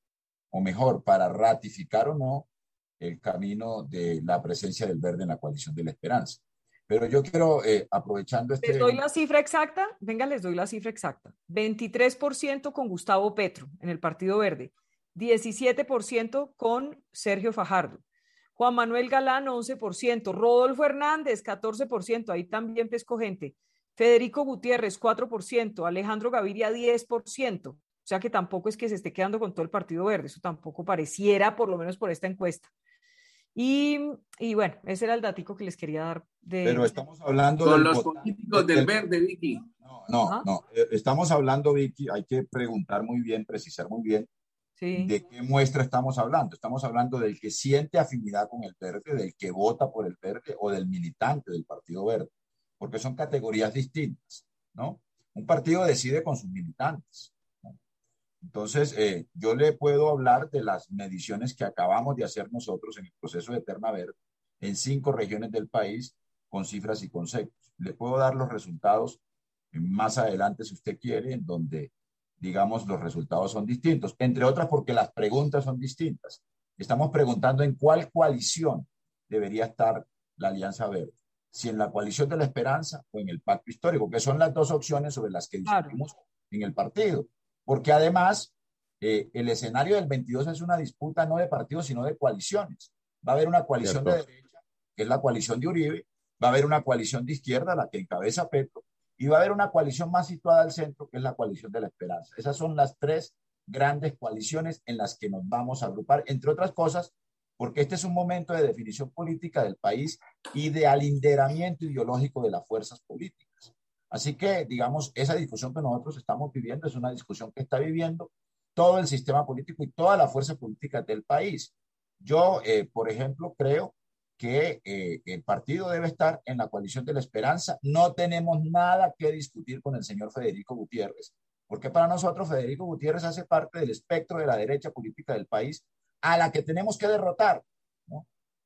o mejor, para ratificar o no el camino de la presencia del verde en la coalición de la esperanza. Pero yo quiero, aprovechando este... ¿Les doy la cifra exacta? Venga, les doy la cifra exacta. 23% con Gustavo Petro en el Partido Verde, 17% con Sergio Fajardo, Juan Manuel Galán 11%, Rodolfo Hernández 14%, ahí también pesco gente, Federico Gutiérrez 4%, Alejandro Gaviria 10%, o sea que tampoco es que se esté quedando con todo el Partido Verde, eso tampoco pareciera, por lo menos por esta encuesta. Y, y bueno, ese era el datico que les quería dar. De... Pero estamos hablando... Con los políticos del, verde, Vicky. No, no, no, eh, estamos hablando, Vicky, hay que preguntar muy bien, precisar muy bien ¿De qué muestra estamos hablando? Estamos hablando del que siente afinidad con el verde, del que vota por el verde o del militante del Partido Verde, porque son categorías distintas, ¿no? Un partido decide con sus militantes. Entonces, eh, yo le puedo hablar de las mediciones que acabamos de hacer nosotros en el proceso de Eterna Verde en cinco regiones del país con cifras y conceptos. Le puedo dar los resultados más adelante si usted quiere, en donde digamos, los resultados son distintos, entre otras porque las preguntas son distintas. Estamos preguntando en cuál coalición debería estar la Alianza Verde, si en la coalición de la esperanza o en el pacto histórico, que son las dos opciones sobre las que discutimos en el partido, porque además eh, el escenario del 22 es una disputa no de partidos, sino de coaliciones. Va a haber una coalición de derecha, que es la coalición de Uribe, va a haber una coalición de izquierda, la que encabeza Petro, y va a haber una coalición más situada al centro, que es la coalición de la esperanza. Esas son las tres grandes coaliciones en las que nos vamos a agrupar, entre otras cosas, porque este es un momento de definición política del país y de alinderamiento ideológico de las fuerzas políticas. Así que, digamos, esa discusión que nosotros estamos viviendo es una discusión que está viviendo todo el sistema político y todas las fuerzas políticas del país. Yo, eh, por ejemplo, creo que eh, el partido debe estar en la coalición de la esperanza. No tenemos nada que discutir con el señor Federico Gutiérrez, porque para nosotros Federico Gutiérrez hace parte del espectro de la derecha política del país a la que tenemos que derrotar.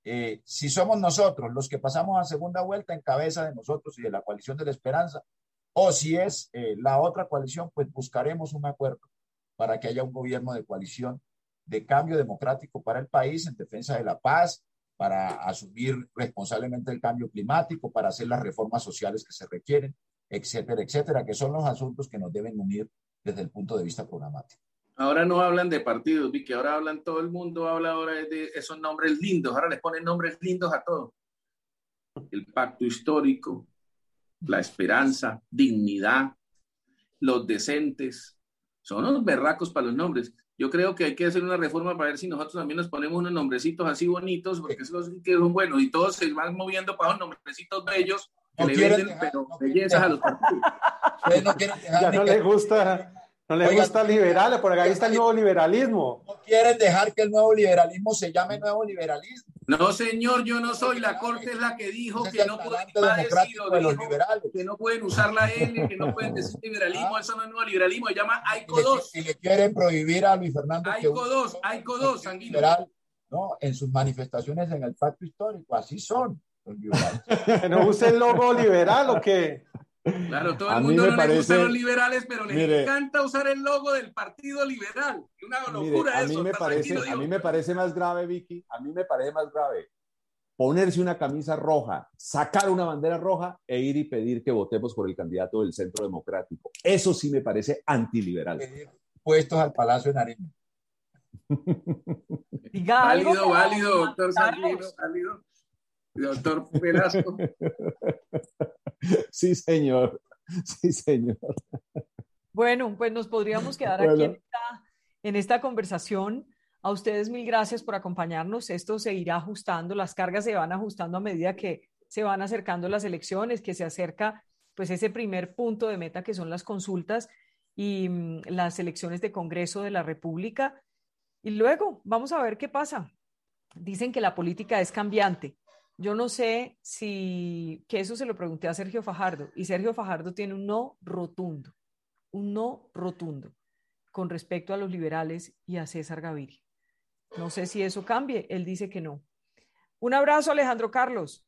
Eh, si somos nosotros los que pasamos a segunda vuelta en cabeza de nosotros y de la coalición de la esperanza, o si es eh, la otra coalición, pues buscaremos un acuerdo para que haya un gobierno de coalición de cambio democrático para el país en defensa de la paz, para asumir responsablemente el cambio climático, para hacer las reformas sociales que se requieren, etcétera, etcétera, que son los asuntos que nos deben unir desde el punto de vista programático. Ahora no hablan de partidos, que ahora hablan todo el mundo, habla ahora de esos nombres lindos, ahora les ponen nombres lindos a todos. El pacto histórico, la esperanza, dignidad, los decentes, son unos berracos para los nombres. Yo creo que hay que hacer una reforma para ver si nosotros también nos ponemos unos nombrecitos así bonitos, porque esos que son buenos y todos se van moviendo para unos nombrecitos bellos que le venden, pero bellezas a los partidos. No ya no les gusta, no les gusta liberal, por acá ahí está el nuevo liberalismo. No quieren dejar que el nuevo liberalismo se llame nuevo liberalismo. No, señor, yo no soy. La Corte es la que dijo que no, pueden, que no pueden usar la L, que no pueden decir liberalismo. Eso no es nuevo liberalismo, se llama AICO 2. Y le, quieren prohibir a Luis Fernando. AICO 2, AICO 2, liberal, no, en sus manifestaciones en el pacto histórico, así son ¿No usa el logo liberal o qué? Claro, todo el mundo no le gusta a los liberales, pero les encanta usar el logo del Partido Liberal. Una locura a eso. Mí me parece, a mí me parece más grave, Vicky, a mí me parece más grave ponerse una camisa roja, sacar una bandera roja e ir y pedir que votemos por el candidato del Centro Democrático. Eso sí me parece antiliberal. Puestos al Palacio de Nariño. válido, válido, doctor Santino, válido. Doctor Velasco. Sí, señor. Sí, señor. Bueno, pues nos podríamos quedar aquí en esta, en esta conversación. A ustedes mil gracias por acompañarnos. Esto se irá ajustando, las cargas se van ajustando a medida que se van acercando las elecciones, que se acerca pues ese primer punto de meta que son las consultas y mm, las elecciones de Congreso de la República. Y luego vamos a ver qué pasa. Dicen que la política es cambiante. Yo no sé si, que eso se lo pregunté a Sergio Fajardo, y Sergio Fajardo tiene un no rotundo, un no rotundo con respecto a los liberales y a César Gaviria. No sé si eso cambie, él dice que no. Un abrazo, Alejandro Carlos.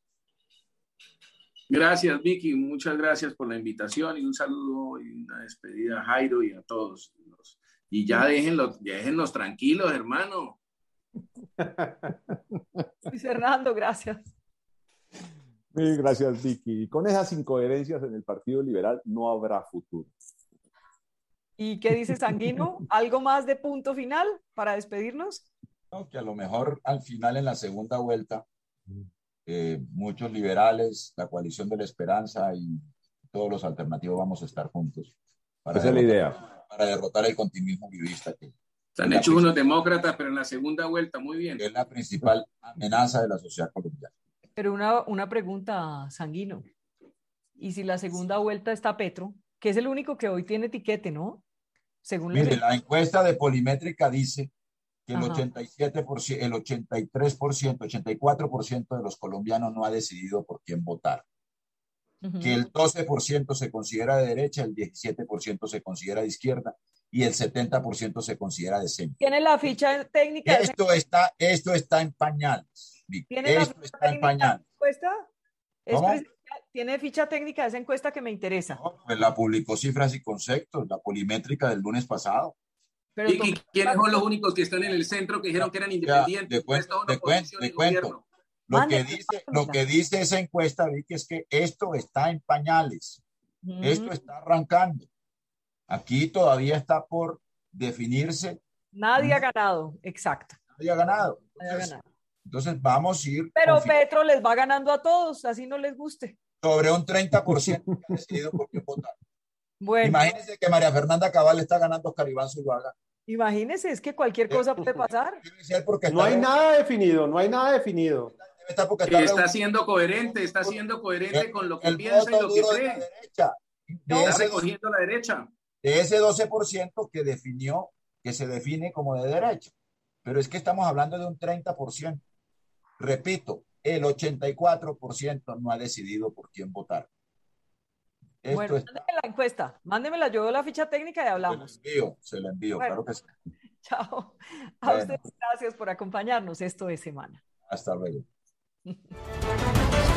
Gracias, Vicky. Muchas gracias por la invitación y un saludo y una despedida a Jairo y a todos. Y ya déjenlos, déjenlos tranquilos, hermano. Luis Fernando, gracias. Gracias, Vicky. Con esas incoherencias en el Partido Liberal no habrá futuro. ¿Y qué dice Sanguino? ¿Algo más de punto final para despedirnos? que a lo mejor al final en la segunda vuelta, eh, muchos liberales, la coalición de la esperanza y todos los alternativos vamos a estar juntos. Para Esa es la idea. Para derrotar el continuismo vivista que, se han hecho unos demócratas, pero en la segunda vuelta, muy bien. Es la principal amenaza de la sociedad colombiana. Pero una, una pregunta, Sanguino. ¿Y si la segunda vuelta está Petro, que es el único que hoy tiene etiquete, ¿no? Según Mire, la encuesta de Polimétrica dice que el 87%, el 83%, 84% de los colombianos no ha decidido por quién votar. Que el 12% se considera de derecha, el 17% se considera de izquierda y el 70% se considera de centro. ¿Tiene la ficha técnica? Esto está, esto está en pañales. ¿Tiene esto la está en pañales. ¿Cómo? ¿Tiene ficha técnica de esa encuesta que me interesa? pues la publicó Cifras y Conceptos, la polimétrica del lunes pasado. ¿Y, quiénes son los únicos que están en el centro que dijeron que eran independientes? de cuento, de cuento, de cuento. Lo que, dice, lo que dice esa encuesta, Vicky, es que esto está en pañales. Esto está arrancando. Aquí todavía está por definirse. Nadie ha ganado, exacto. Nadie ha ganado. Entonces, vamos a ir. Pero Petro les va ganando a todos, así no les guste. Sobre un 30% decidido por qué votar. Bueno. Imagínense que María Fernanda Cabal está ganando Oscar Iván Zuluaga. Imagínense, es que cualquier cosa puede pasar. No hay nada definido, no hay nada definido. Está, siendo coherente, está siendo coherente con lo que piensa y lo que cree. está recogiendo la derecha de ese 12% que definió, que se define como de derecha. Pero es que estamos hablando de un 30%. Repito, el 84% no ha decidido por quién votar. bueno, mándeme la encuesta, mándemela, yo la ficha técnica y hablamos. Se la envío, se la envío, claro que sí. Chao. A ustedes gracias por acompañarnos. Esto es Semana. Hasta luego.